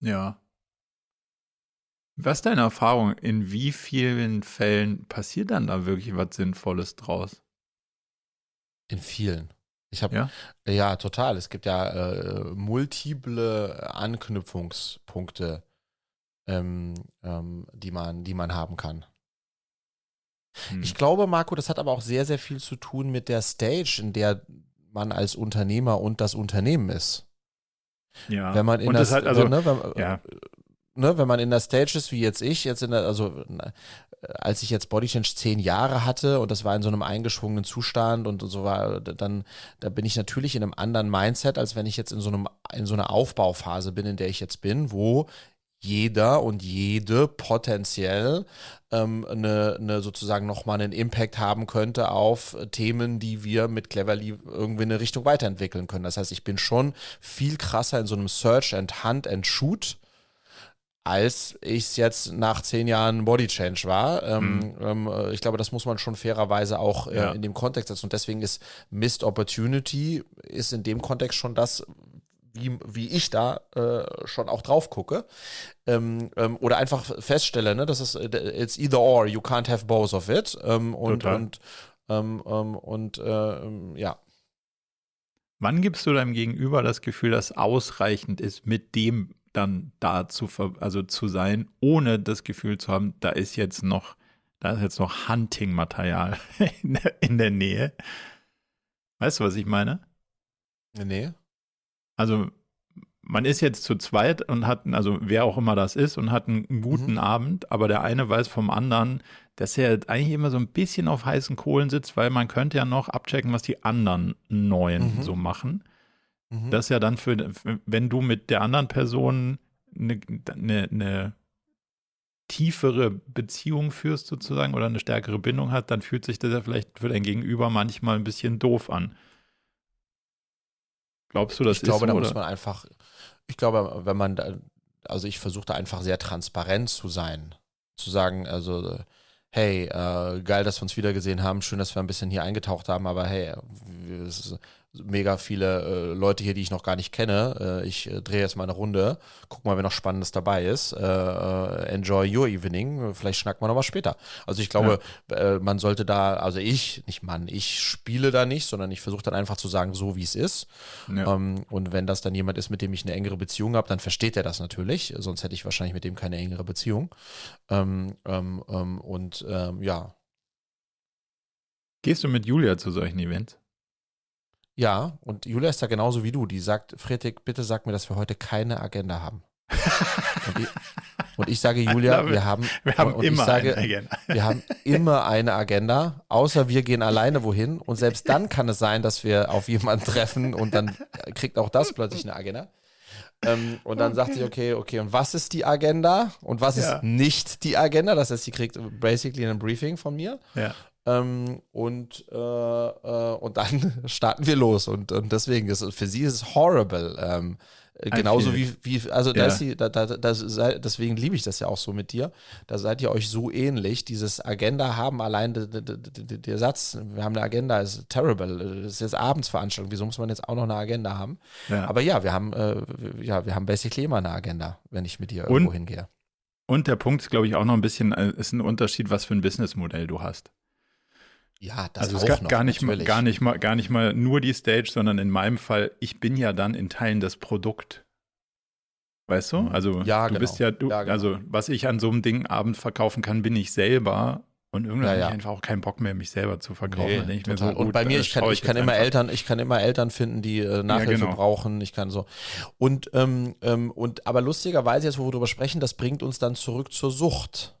Ja. Was ist deine Erfahrung? In wie vielen Fällen passiert dann da wirklich was Sinnvolles draus? In vielen. Ich habe ja? ja? total. Es gibt ja äh, multiple Anknüpfungspunkte, ähm, ähm, die man, die man haben kann. Hm. Ich glaube, Marco, das hat aber auch sehr, sehr viel zu tun mit der Stage, in der man als Unternehmer und das Unternehmen ist. Ja. Wenn man in und das, das halt also, ne, wenn, ja. ne, wenn man in der Stage ist, wie jetzt ich, jetzt in der, also als ich jetzt Body Change zehn Jahre hatte und das war in so einem eingeschwungenen Zustand und so war, dann, da bin ich natürlich in einem anderen Mindset, als wenn ich jetzt in so einem, in so einer Aufbauphase bin, in der ich jetzt bin, wo jeder und jede potenziell ähm, eine, eine sozusagen nochmal einen Impact haben könnte auf Themen, die wir mit Cleverly irgendwie in eine Richtung weiterentwickeln können. Das heißt, ich bin schon viel krasser in so einem Search and Hunt and Shoot als ich es jetzt nach zehn Jahren Body Change war. Ähm, mhm. Ähm, ich glaube, das muss man schon fairerweise auch äh, ja. in dem Kontext setzen. Und deswegen ist Missed Opportunity ist in dem Kontext schon das, wie, wie ich da äh, schon auch drauf gucke. Ähm, ähm, oder einfach feststelle, ne, das ist äh, it's either or, you can't have both of it. Ähm, und, Total. und, ähm, ähm, und äh, ja. Wann gibst du deinem Gegenüber das Gefühl, dass ausreichend ist, mit dem dann da zu, also zu sein, ohne das Gefühl zu haben, da ist jetzt noch, da ist jetzt noch Hunting-Material in, in der Nähe? Weißt du, was ich meine? Nee. Also man ist jetzt zu zweit und hat, also wer auch immer das ist, und hat einen guten mhm. Abend, aber der eine weiß vom anderen, dass er eigentlich immer so ein bisschen auf heißen Kohlen sitzt, weil man könnte ja noch abchecken, was die anderen Neuen mhm. so machen. Mhm. Das ist ja dann für, wenn du mit der anderen Person eine, eine, eine tiefere Beziehung führst sozusagen oder eine stärkere Bindung hat, dann fühlt sich das ja vielleicht für dein Gegenüber manchmal ein bisschen doof an. Glaubst du, das ich glaube, so, da oder? muss man einfach, ich glaube, wenn man da, also ich versuche da einfach sehr transparent zu sein. Zu sagen, also, hey, äh, geil, dass wir uns wiedergesehen haben, schön, dass wir ein bisschen hier eingetaucht haben, aber hey, es ist, mega viele äh, Leute hier, die ich noch gar nicht kenne. Äh, ich äh, drehe jetzt mal eine Runde, guck mal, wer noch Spannendes dabei ist. Äh, äh, enjoy your evening. Vielleicht schnacken wir noch mal später. Also ich glaube, ja. Äh, man sollte da, also ich, nicht Mann, ich spiele da nicht, sondern ich versuche dann einfach zu sagen, so wie es ist. Ja. Ähm, und wenn das dann jemand ist, mit dem ich eine engere Beziehung habe, dann versteht er das natürlich. Sonst hätte ich wahrscheinlich mit dem keine engere Beziehung. Ähm, ähm, ähm und ähm, ja. Gehst du mit Julia zu solchen Events? Ja, und Julia ist da genauso wie du. Die sagt, Friedrich, bitte sag mir, dass wir heute keine Agenda haben. und, ich, und, ich, sage, Julia, wir haben, wir haben immer sage, eine Agenda. wir haben immer eine Agenda, außer wir gehen alleine wohin. Und selbst dann kann es sein, dass wir auf jemanden treffen und dann kriegt auch das plötzlich eine Agenda. Ähm, und dann okay. sagt sie, okay, okay, und was ist die Agenda und was ja. ist nicht die Agenda? Das heißt, sie kriegt basically ein Briefing von mir. Ja. Ähm, und, äh, äh, und dann starten wir los. Und, und deswegen ist für sie ist es horrible. Ähm, genauso wie, wie, also ja. das, da, da, das, deswegen liebe ich das ja auch so mit dir. Da seid ihr euch so ähnlich. Dieses Agenda haben allein der, Satz, wir haben eine Agenda, ist terrible. Das ist jetzt Abendsveranstaltung. Wieso muss man jetzt auch noch eine Agenda haben? Ja. Aber ja, wir haben, äh, ja, wir haben basically immer eine Agenda, wenn ich mit dir irgendwo hingehe. Und der Punkt ist, glaube ich, auch noch ein bisschen, äh, ist ein Unterschied, was für ein Businessmodell du hast. Ja, das also auch es noch, gar nicht mal, gar nicht mal, gar nicht mal nur die Stage, sondern in meinem Fall, ich bin ja dann in Teilen das Produkt. Weißt du? Mhm. Also ja, du genau. bist ja, du, ja, genau. also was ich an so einem Ding Abend verkaufen kann, bin ich selber. Und irgendwann ja, habe ich einfach auch keinen Bock mehr, mich selber zu verkaufen. Nee, so, gut, und bei mir, ich kann, ich, ich kann immer einfach. Eltern, ich kann immer Eltern finden, die äh, Nachhilfe genau. brauchen. Ich kann so. Und, ähm, ähm, und aber lustigerweise, jetzt wo wir darüber sprechen, das bringt uns dann zurück zur Sucht.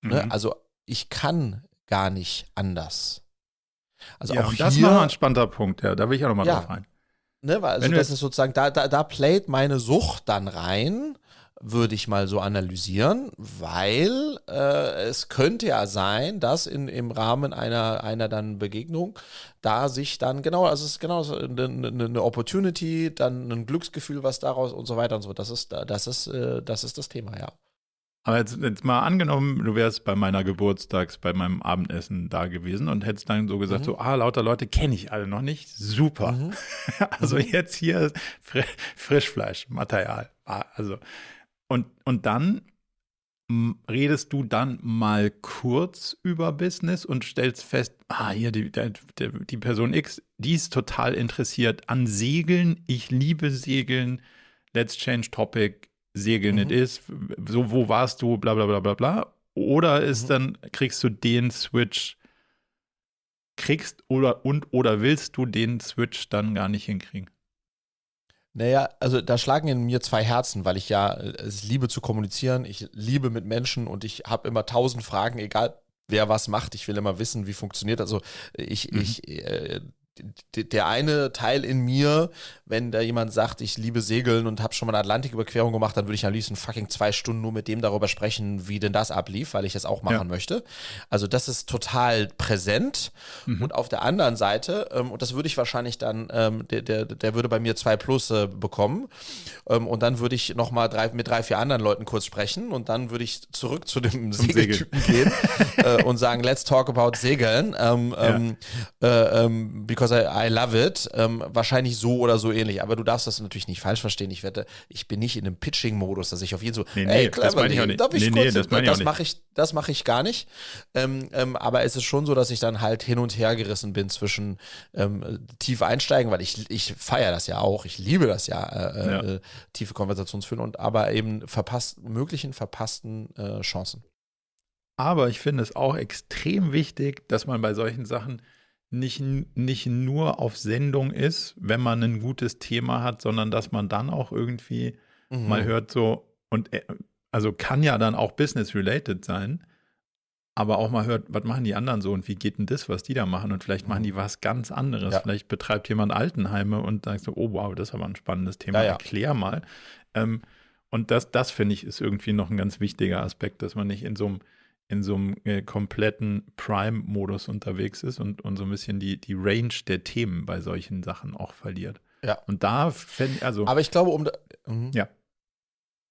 Ne? Mhm. Also ich kann gar nicht anders. Also ja, auch das hier, war ein spannender Punkt, ja, da will ich auch nochmal ja, drauf rein. Ne, weil also das ist sozusagen, da, da, da playt meine Sucht dann rein würde ich mal so analysieren, weil äh, es könnte ja sein, dass in, im Rahmen einer, einer dann Begegnung da sich dann genau, also es ist genau eine, eine Opportunity, dann ein Glücksgefühl, was daraus und so weiter und so. Das ist, das ist, äh, das ist das Thema, ja. Aber jetzt, jetzt, mal angenommen, du wärst bei meiner Geburtstags, bei meinem Abendessen da gewesen und hättest dann so gesagt, mhm. so, ah, lauter Leute kenne ich alle noch nicht. Super. Mhm. also mhm. jetzt hier Fr Frischfleischmaterial. Ah, also, und, und dann redest du dann mal kurz über Business und stellst fest, ah, hier, die, die, die Person X, die ist total interessiert an Segeln. Ich liebe Segeln. Let's change topic Segeln mhm. ist, so wo warst du, bla bla bla bla bla. Oder ist mhm. dann, kriegst du den Switch, kriegst oder und oder willst du den Switch dann gar nicht hinkriegen? Naja, also da schlagen in mir zwei Herzen, weil ich ja äh, es liebe zu kommunizieren, ich liebe mit Menschen und ich habe immer tausend Fragen, egal wer was macht. Ich will immer wissen, wie funktioniert. Also ich, mhm. ich äh, der eine Teil in mir, wenn da jemand sagt, ich liebe Segeln und habe schon mal eine Atlantiküberquerung gemacht, dann würde ich am liebsten fucking zwei Stunden nur mit dem darüber sprechen, wie denn das ablief, weil ich es auch machen ja. möchte. Also das ist total präsent. Mhm. Und auf der anderen Seite, ähm, und das würde ich wahrscheinlich dann, ähm, der, der, der würde bei mir zwei Plus äh, bekommen. Ähm, und dann würde ich nochmal drei, mit drei, vier anderen Leuten kurz sprechen und dann würde ich zurück zu dem Segeltypen gehen äh, und sagen, let's talk about Segeln. Ähm, ja. Ähm, äh, ähm, because I, I love it. Ähm, wahrscheinlich so oder so ähnlich. Aber du darfst das natürlich nicht falsch verstehen. Ich wette, ich bin nicht in einem Pitching-Modus, dass ich auf jeden so, nee, nee, ey, clever, das meine ich auch nicht. Darf ich nee, kurz, nee, das ich das mache ich, das mache ich gar nicht. Ähm, ähm, aber es ist schon so, dass ich dann halt hin und her gerissen bin zwischen ähm, tief einsteigen, weil ich, ich feiere das ja auch. Ich liebe das ja, äh, ja. Äh, tiefe Konversationen führen und aber eben verpasst, möglichen verpassten äh, Chancen. Aber ich finde es auch extrem wichtig, dass man bei solchen Sachen nicht, nicht nur auf Sendung ist, wenn man ein gutes Thema hat, sondern dass man dann auch irgendwie mhm. mal hört, so, und äh, also kann ja dann auch business-related sein, aber auch mal hört, was machen die anderen so und wie geht denn das, was die da machen? Und vielleicht machen die mhm. was ganz anderes. Ja. Vielleicht betreibt jemand Altenheime und sagt so, oh wow, das ist aber ein spannendes Thema, ja, ja. erklär mal. Ähm, und das, das finde ich, ist irgendwie noch ein ganz wichtiger Aspekt, dass man nicht in so einem in so einem äh, kompletten Prime-Modus unterwegs ist und, und so ein bisschen die, die Range der Themen bei solchen Sachen auch verliert. Ja. Und da fände also. Aber ich glaube, um. Da, mhm. Ja.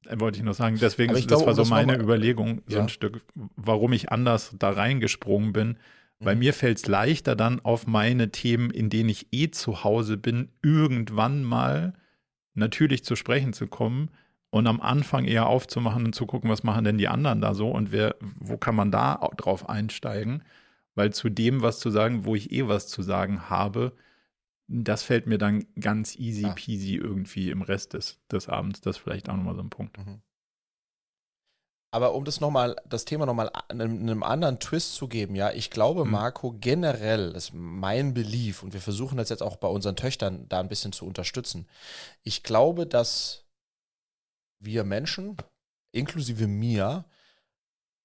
Wollte ich noch sagen. Deswegen, das glaube, war so meine mal, Überlegung, so ja. ein Stück, warum ich anders da reingesprungen bin. Bei mhm. mir fällt es leichter, dann auf meine Themen, in denen ich eh zu Hause bin, irgendwann mal natürlich zu sprechen zu kommen, und am Anfang eher aufzumachen und zu gucken, was machen denn die anderen da so und wer, wo kann man da drauf einsteigen? Weil zu dem was zu sagen, wo ich eh was zu sagen habe, das fällt mir dann ganz easy ah. peasy irgendwie im Rest des, des Abends. Das ist vielleicht auch nochmal so ein Punkt. Mhm. Aber um das nochmal, das Thema nochmal einem, einem anderen Twist zu geben, ja, ich glaube, mhm. Marco, generell ist mein Belief, und wir versuchen das jetzt auch bei unseren Töchtern da ein bisschen zu unterstützen. Ich glaube, dass wir Menschen, inklusive mir,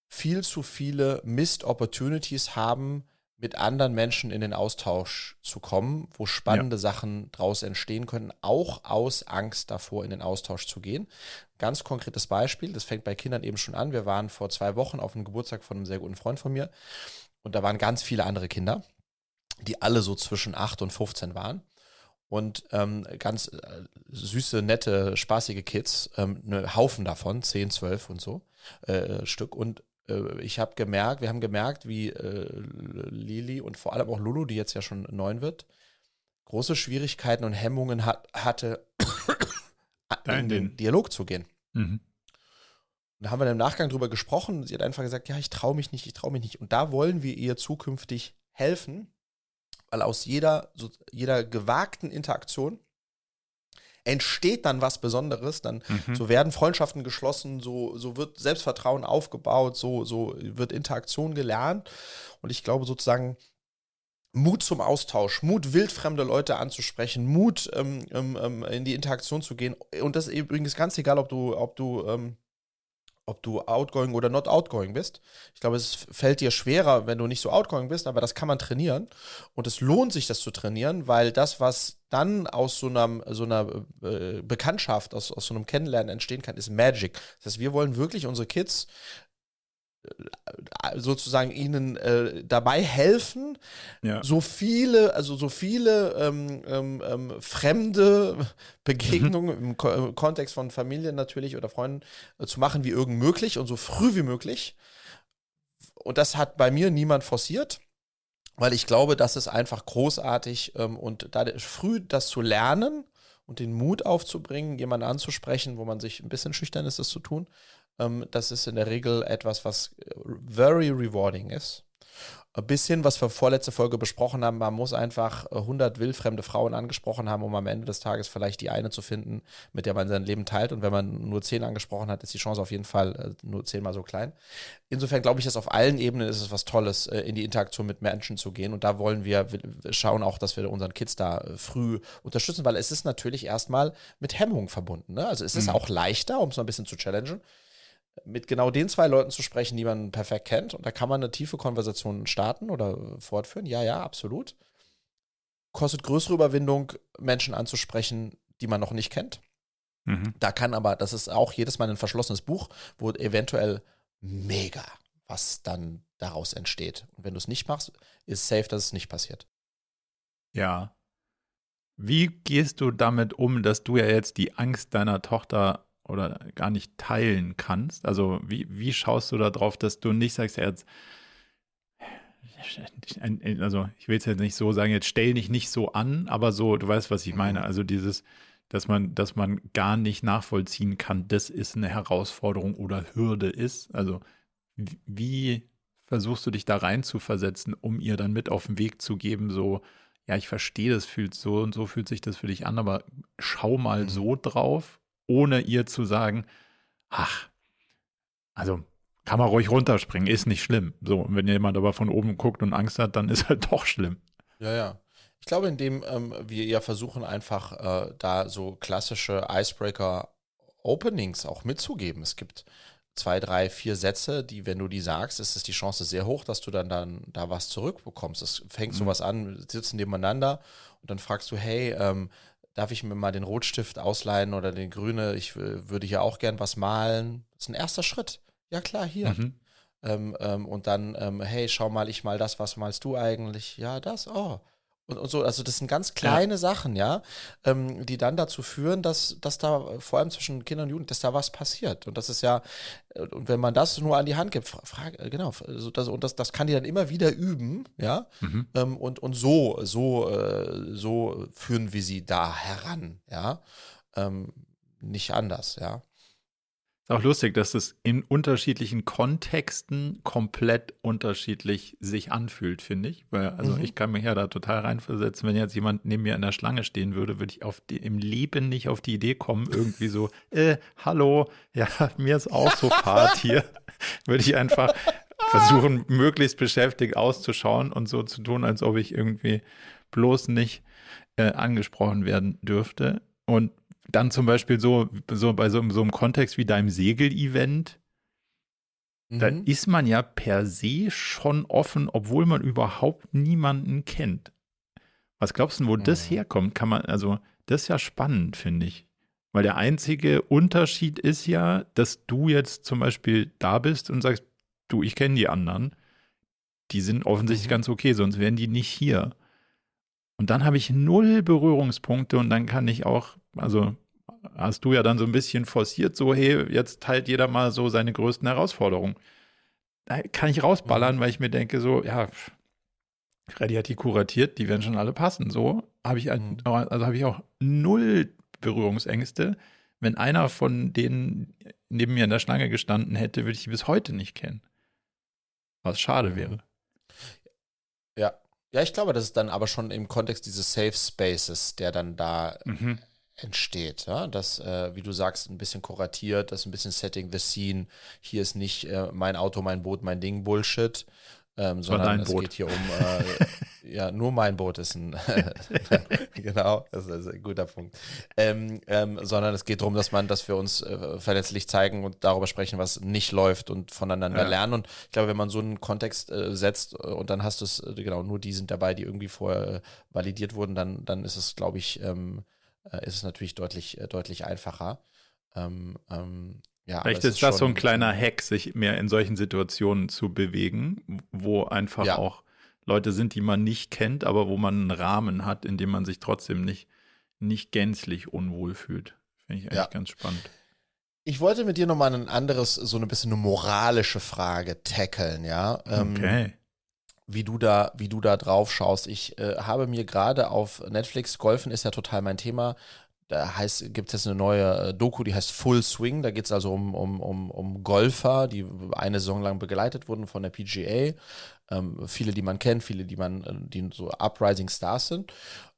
viel zu viele Missed Opportunities haben, mit anderen Menschen in den Austausch zu kommen, wo spannende ja. Sachen draus entstehen können, auch aus Angst davor, in den Austausch zu gehen. Ganz konkretes Beispiel, das fängt bei Kindern eben schon an. Wir waren vor zwei Wochen auf einem Geburtstag von einem sehr guten Freund von mir und da waren ganz viele andere Kinder, die alle so zwischen 8 und 15 waren und ähm, ganz äh, süße, nette, spaßige Kids, ähm, ne Haufen davon, 10, 12 und so äh, Stück. Und äh, ich habe gemerkt, wir haben gemerkt, wie äh, Lili und vor allem auch Lulu, die jetzt ja schon neun wird, große Schwierigkeiten und Hemmungen hat, hatte, in den Dialog zu gehen. Mhm. Und da haben wir im Nachgang drüber gesprochen. Sie hat einfach gesagt, ja, ich traue mich nicht, ich traue mich nicht. Und da wollen wir ihr zukünftig helfen, weil aus jeder, so, jeder gewagten Interaktion entsteht dann was Besonderes, dann mhm. so werden Freundschaften geschlossen, so, so wird Selbstvertrauen aufgebaut, so, so wird Interaktion gelernt. Und ich glaube sozusagen, Mut zum Austausch, Mut, wildfremde Leute anzusprechen, Mut, ähm, ähm, ähm in die Interaktion zu gehen. Und das ist übrigens ganz egal, ob du, ob du ähm, ob du outgoing oder not outgoing bist. Ich glaube, es fällt dir schwerer, wenn du nicht so outgoing bist, aber das kann man trainieren. Und es lohnt sich, das zu trainieren, weil das, was dann aus so einer, so einer äh, Bekanntschaft, aus, aus so einem Kennenlernen entstehen kann, ist Magic. Das heißt, wir wollen wirklich unsere Kids sozusagen ihnen äh, dabei helfen, ja. so viele, also so viele ähm, ähm, ähm fremde Begegnungen mhm. im, Ko im, Kontext von Familie natürlich oder Freunden äh, zu machen wie irgend möglich und so früh wie möglich. Und das hat bei mir niemand forciert, weil ich glaube, das ist einfach großartig ähm, und da früh das zu lernen und den Mut aufzubringen, jemanden anzusprechen, wo man sich ein bisschen schüchtern ist, das zu tun, ähm, das ist in der Regel etwas, was äh, very rewarding ist. Ein bisschen, was wir vorletzte Folge besprochen haben, man muss einfach 100 äh, wildfremde Frauen angesprochen haben, um am Ende des Tages vielleicht die eine zu finden, mit der man sein Leben teilt. Und wenn man nur 10 angesprochen hat, ist die Chance auf jeden Fall äh, nur zehnmal so klein. Insofern glaube ich, dass auf allen Ebenen ist es was Tolles, in die Interaktion mit Menschen zu gehen. Und da wollen wir schauen auch, dass wir unseren Kids da früh unterstützen, weil es ist natürlich erstmal mit Hemmungen verbunden. Ne? Also es ist mhm. auch leichter, um es mal ein bisschen zu challengen mit genau den zwei Leuten zu sprechen, die man perfekt kennt. Und da kann man eine tiefe Konversation starten oder fortführen. Ja, ja, absolut. Kostet größere Überwindung, Menschen anzusprechen, die man noch nicht kennt. Mhm. Da kann aber, das ist auch jedes Mal ein verschlossenes Buch, wo eventuell mega was dann daraus entsteht. Und wenn du es nicht machst, ist safe, dass es nicht passiert. Ja. Wie gehst du damit um, dass du ja jetzt die Angst deiner Tochter oder gar nicht teilen kannst? Also wie, wie schaust du darauf, dass du nicht sagst, ja, jetzt, also ich will es jetzt nicht so sagen, jetzt stell dich nicht so an, aber so, du weißt, was ich meine. Mhm. Also dieses, dass man, dass man gar nicht nachvollziehen kann, das ist eine Herausforderung oder Hürde ist. Also wie versuchst du dich da rein zu versetzen, um ihr dann mit auf den Weg zu geben, so, ja, ich verstehe, das fühlt so und so fühlt sich das für dich an, aber schau mal mhm. so drauf ohne ihr zu sagen, ach, also kann man ruhig runterspringen, ist nicht schlimm. So, wenn jemand aber von oben guckt und Angst hat, dann ist halt doch schlimm. Ja, ja. Ich glaube, indem ähm, wir ja versuchen, einfach äh, da so klassische Icebreaker-Openings auch mitzugeben. Es gibt zwei, drei, vier Sätze, die, wenn du die sagst, ist es die Chance sehr hoch, dass du dann, dann da was zurückbekommst. Es fängt mhm. sowas an, sitzen nebeneinander und dann fragst du, hey, ähm, darf ich mir mal den Rotstift ausleihen oder den grüne? Ich würde hier auch gern was malen. Das ist ein erster Schritt. Ja, klar, hier. Mhm. Ähm, ähm, und dann, ähm, hey, schau mal, ich mal das, was malst du eigentlich? Ja, das, oh. Und, und, so, also das sind ganz kleine ja. Sachen, ja, ähm, die dann dazu führen, dass, dass da vor allem zwischen Kindern und Jugendlichen, dass da was passiert. Und das ist ja, äh, und wenn man das nur an die Hand gibt, frage, äh, genau, also das, und das, das kann die dann immer wieder üben, ja, mhm. ähm, und, und so, so, äh, so führen wir sie da heran, ja, ähm, nicht anders, ja. Ist auch lustig, dass es in unterschiedlichen Kontexten komplett unterschiedlich sich anfühlt, finde ich. Weil, also mhm. ich kann mich ja da total reinversetzen. Wenn jetzt jemand neben mir in der Schlange stehen würde, würde ich auf die, im Leben nicht auf die Idee kommen, irgendwie so, äh, hallo, ja, mir ist auch so Fahrt hier. würde ich einfach versuchen, möglichst beschäftigt auszuschauen und so zu tun, als ob ich irgendwie bloß nicht äh, angesprochen werden dürfte. Und dann zum Beispiel so, so bei so, so einem Kontext wie deinem Segel-Event, mhm. da ist man ja per se schon offen, obwohl man überhaupt niemanden kennt. Was glaubst du, wo mhm. das herkommt? Kann man, also, das ist ja spannend, finde ich. Weil der einzige Unterschied ist ja, dass du jetzt zum Beispiel da bist und sagst, du, ich kenne die anderen. Die sind offensichtlich mhm. ganz okay, sonst wären die nicht hier. Und dann habe ich null Berührungspunkte und dann kann ich auch, also hast du ja dann so ein bisschen forciert, so, hey, jetzt teilt jeder mal so seine größten Herausforderungen. Da kann ich rausballern, mhm. weil ich mir denke, so, ja, Freddy hat die kuratiert, die werden schon alle passen. So habe ich, mhm. also habe ich auch null Berührungsängste. Wenn einer von denen neben mir in der Schlange gestanden hätte, würde ich die bis heute nicht kennen. Was schade mhm. wäre. Ja, ja, ich glaube, das ist dann aber schon im Kontext dieses Safe Spaces, der dann da mhm. Entsteht. Ja? Das, äh, wie du sagst, ein bisschen kuratiert, das ein bisschen Setting the Scene. Hier ist nicht äh, mein Auto, mein Boot, mein Ding Bullshit. Ähm, sondern es Boot. geht hier um, äh, ja, nur mein Boot ist ein, genau, das ist ein guter Punkt. Ähm, ähm, sondern es geht darum, dass man, dass wir uns äh, verletzlich zeigen und darüber sprechen, was nicht läuft und voneinander ja. lernen. Und ich glaube, wenn man so einen Kontext äh, setzt äh, und dann hast du es, genau, nur die sind dabei, die irgendwie vorher validiert wurden, dann, dann ist es, glaube ich, ähm, äh, ist es natürlich deutlich, deutlich einfacher. Ähm, ähm, ja, Vielleicht ist, ist das so ein kleiner Hack, sich mehr in solchen Situationen zu bewegen, wo einfach ja. auch Leute sind, die man nicht kennt, aber wo man einen Rahmen hat, in dem man sich trotzdem nicht, nicht gänzlich unwohl fühlt. Finde ich eigentlich ja. ganz spannend. Ich wollte mit dir nochmal ein anderes, so ein bisschen eine moralische Frage tackeln, ja. Ähm, okay. Wie du da, wie du da drauf schaust. Ich äh, habe mir gerade auf Netflix, Golfen ist ja total mein Thema, da heißt, gibt es eine neue äh, Doku, die heißt Full Swing. Da geht es also um, um, um, um Golfer, die eine Saison lang begleitet wurden von der PGA. Ähm, viele, die man kennt, viele, die man, äh, die so Uprising Stars sind.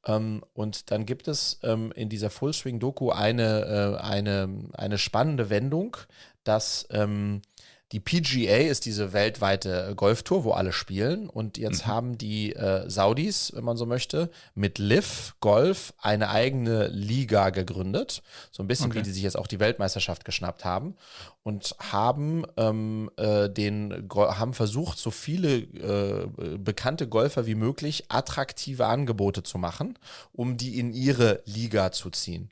Ähm, und dann gibt es ähm, in dieser Full Swing Doku eine, äh, eine, eine spannende Wendung, dass ähm, die PGA ist diese weltweite Golftour, wo alle spielen. Und jetzt mhm. haben die äh, Saudis, wenn man so möchte, mit Liv Golf eine eigene Liga gegründet. So ein bisschen okay. wie die sich jetzt auch die Weltmeisterschaft geschnappt haben. Und haben ähm, äh, den haben versucht, so viele äh, bekannte Golfer wie möglich attraktive Angebote zu machen, um die in ihre Liga zu ziehen.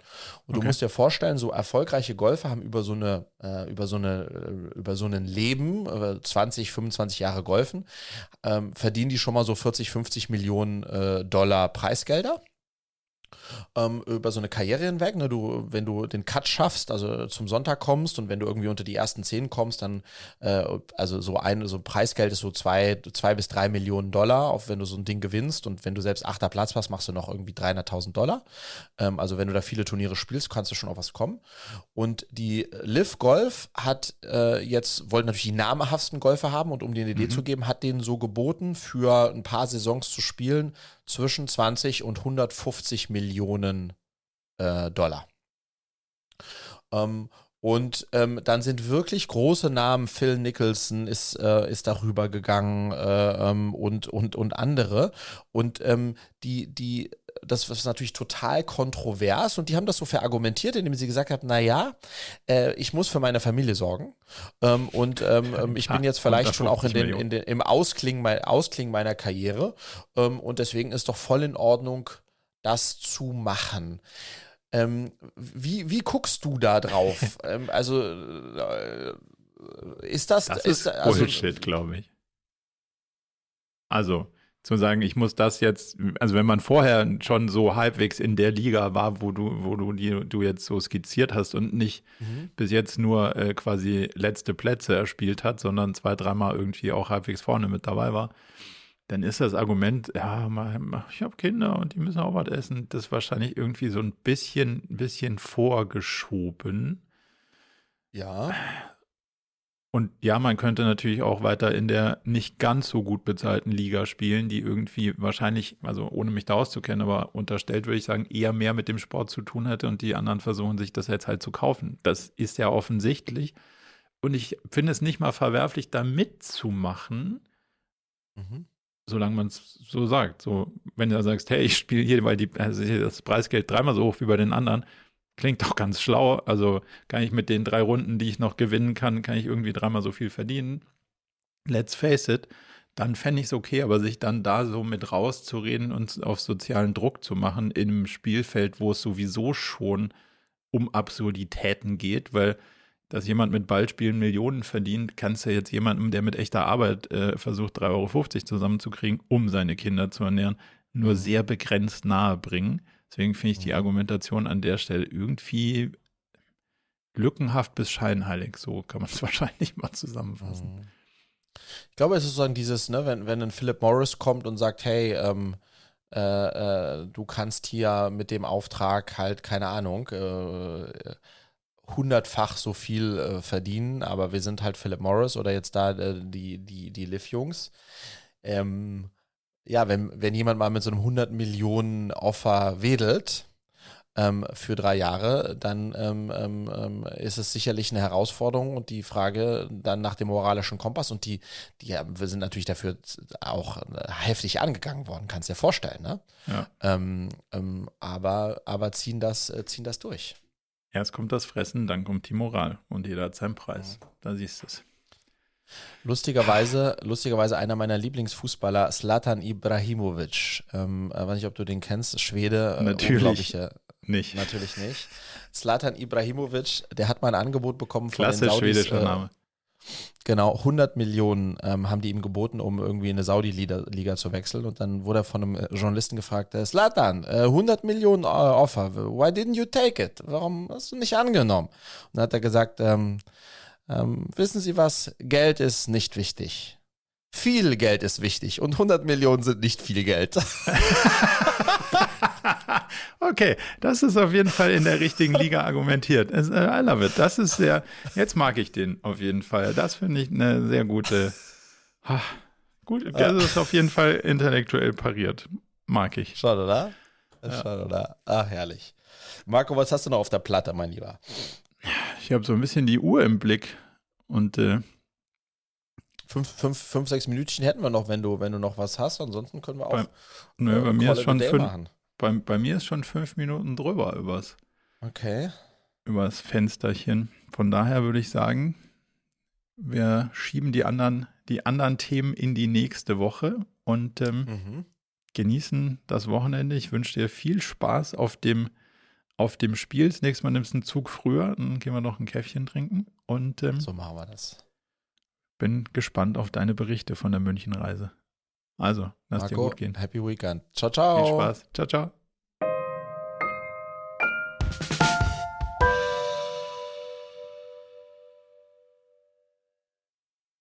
Und okay. du musst dir vorstellen, so erfolgreiche Golfer haben über so eine, äh, über so eine, äh, über so einen Leben, 20, 25 Jahre Golfen, ähm, verdienen die schon mal so 40, 50 Millionen äh, Dollar Preisgelder ähm, über so eine Karriere hinweg. Ne? Du, wenn du den Cut schaffst, also zum Sonntag kommst und wenn du irgendwie unter die ersten zehn kommst, dann äh, also so ein so ein Preisgeld ist so zwei, zwei bis drei Millionen Dollar, auch wenn du so ein Ding gewinnst und wenn du selbst achter Platz hast, machst du noch irgendwie 300.000 Dollar. Ähm, also wenn du da viele Turniere spielst, kannst du schon auf was kommen. Und die Liv Golf hat äh, jetzt wollten natürlich die namhaftesten Golfer haben und um dir eine Idee mhm. zu geben, hat denen so geboten, für ein paar Saisons zu spielen zwischen 20 und 150 Millionen äh, Dollar. Ähm, und ähm, dann sind wirklich große Namen, Phil Nicholson ist, äh, ist darüber gegangen äh, ähm, und, und, und andere. Und ähm, die, die das ist natürlich total kontrovers und die haben das so verargumentiert, indem sie gesagt haben, naja, äh, ich muss für meine Familie sorgen ähm, und ähm, ähm ich bin jetzt vielleicht schon auch in den, in den, im Ausklingen, mein, Ausklingen meiner Karriere ähm, und deswegen ist doch voll in Ordnung, das zu machen. Ähm, wie, wie guckst du da drauf? ähm, also äh, ist das, das ist, ist also, Bullshit, glaube ich. Also zu sagen, ich muss das jetzt, also wenn man vorher schon so halbwegs in der Liga war, wo du, wo du die, du jetzt so skizziert hast und nicht mhm. bis jetzt nur äh, quasi letzte Plätze erspielt hat, sondern zwei, dreimal irgendwie auch halbwegs vorne mit dabei war, dann ist das Argument, ja, ich habe Kinder und die müssen auch was essen, das wahrscheinlich irgendwie so ein bisschen, bisschen vorgeschoben. Ja. Und ja, man könnte natürlich auch weiter in der nicht ganz so gut bezahlten Liga spielen, die irgendwie wahrscheinlich, also ohne mich da auszukennen, aber unterstellt würde ich sagen, eher mehr mit dem Sport zu tun hätte und die anderen versuchen sich das jetzt halt zu kaufen. Das ist ja offensichtlich. Und ich finde es nicht mal verwerflich, da mitzumachen, mhm. solange man es so sagt. So, wenn du da sagst, hey, ich spiele hier, weil die, also das Preisgeld dreimal so hoch wie bei den anderen, Klingt doch ganz schlau. Also kann ich mit den drei Runden, die ich noch gewinnen kann, kann ich irgendwie dreimal so viel verdienen. Let's face it, dann fände ich es okay, aber sich dann da so mit rauszureden und auf sozialen Druck zu machen in einem Spielfeld, wo es sowieso schon um Absurditäten geht, weil dass jemand mit Ballspielen Millionen verdient, kannst du ja jetzt jemandem, der mit echter Arbeit äh, versucht, 3,50 Euro zusammenzukriegen, um seine Kinder zu ernähren, nur mhm. sehr begrenzt nahe bringen. Deswegen finde ich die mhm. Argumentation an der Stelle irgendwie lückenhaft bis scheinheilig. So kann man es wahrscheinlich mal zusammenfassen. Mhm. Ich glaube, es ist sozusagen dieses, ne, wenn, wenn ein Philip Morris kommt und sagt, hey, ähm, äh, äh, du kannst hier mit dem Auftrag halt, keine Ahnung, äh, hundertfach so viel äh, verdienen, aber wir sind halt Philip Morris oder jetzt da äh, die, die, die Liv-Jungs. Ähm, ja, wenn, wenn jemand mal mit so einem 100 Millionen Offer wedelt, ähm, für drei Jahre, dann ähm, ähm, ähm, ist es sicherlich eine Herausforderung und die Frage dann nach dem moralischen Kompass und die, die ja, wir sind natürlich dafür auch äh, heftig angegangen worden, kannst dir vorstellen, ne? Ja. Ähm, ähm, aber, aber ziehen das, äh, ziehen das durch. Erst kommt das Fressen, dann kommt die Moral und jeder hat seinen Preis. Da siehst du es. Lustigerweise, lustigerweise einer meiner Lieblingsfußballer, Slatan Ibrahimovic. Ähm, äh, weiß nicht, ob du den kennst, Schwede. Äh, Natürlich nicht. Natürlich nicht. Slatan Ibrahimovic, der hat mal ein Angebot bekommen von Klasse den Saudis. schwedischer äh, Name. Genau, 100 Millionen ähm, haben die ihm geboten, um irgendwie in eine Saudi-Liga zu wechseln. Und dann wurde er von einem äh, Journalisten gefragt, Slatan, äh, 100 Millionen äh, Offer, why didn't you take it? Warum hast du nicht angenommen? Und dann hat er gesagt, ähm, ähm, wissen Sie was, Geld ist nicht wichtig. Viel Geld ist wichtig und 100 Millionen sind nicht viel Geld. okay, das ist auf jeden Fall in der richtigen Liga argumentiert. Äh, I love it. Das ist sehr, jetzt mag ich den auf jeden Fall. Das finde ich eine sehr gute, gut, das ist auf jeden Fall intellektuell pariert. Mag ich. Schade, oder? Schade, oder? Ach, herrlich. Marco, was hast du noch auf der Platte, mein Lieber? Ich habe so ein bisschen die Uhr im Blick und äh, fünf, fünf, fünf, sechs Minütchen hätten wir noch, wenn du, wenn du noch was hast. Ansonsten können wir auch. Bei, nö, äh, bei mir ist schon fünf, bei, bei, mir ist schon fünf Minuten drüber übers. Okay. Übers Fensterchen. Von daher würde ich sagen, wir schieben die anderen, die anderen Themen in die nächste Woche und ähm, mhm. genießen das Wochenende. Ich wünsche dir viel Spaß auf dem auf dem Spiel. Das nächste Mal nimmst du einen Zug früher, dann gehen wir noch ein Käffchen trinken. Und ähm, so machen wir das. Bin gespannt auf deine Berichte von der Münchenreise. Also, lass Marco, dir gut gehen. Happy Weekend. Ciao, ciao. Viel Spaß. Ciao, ciao.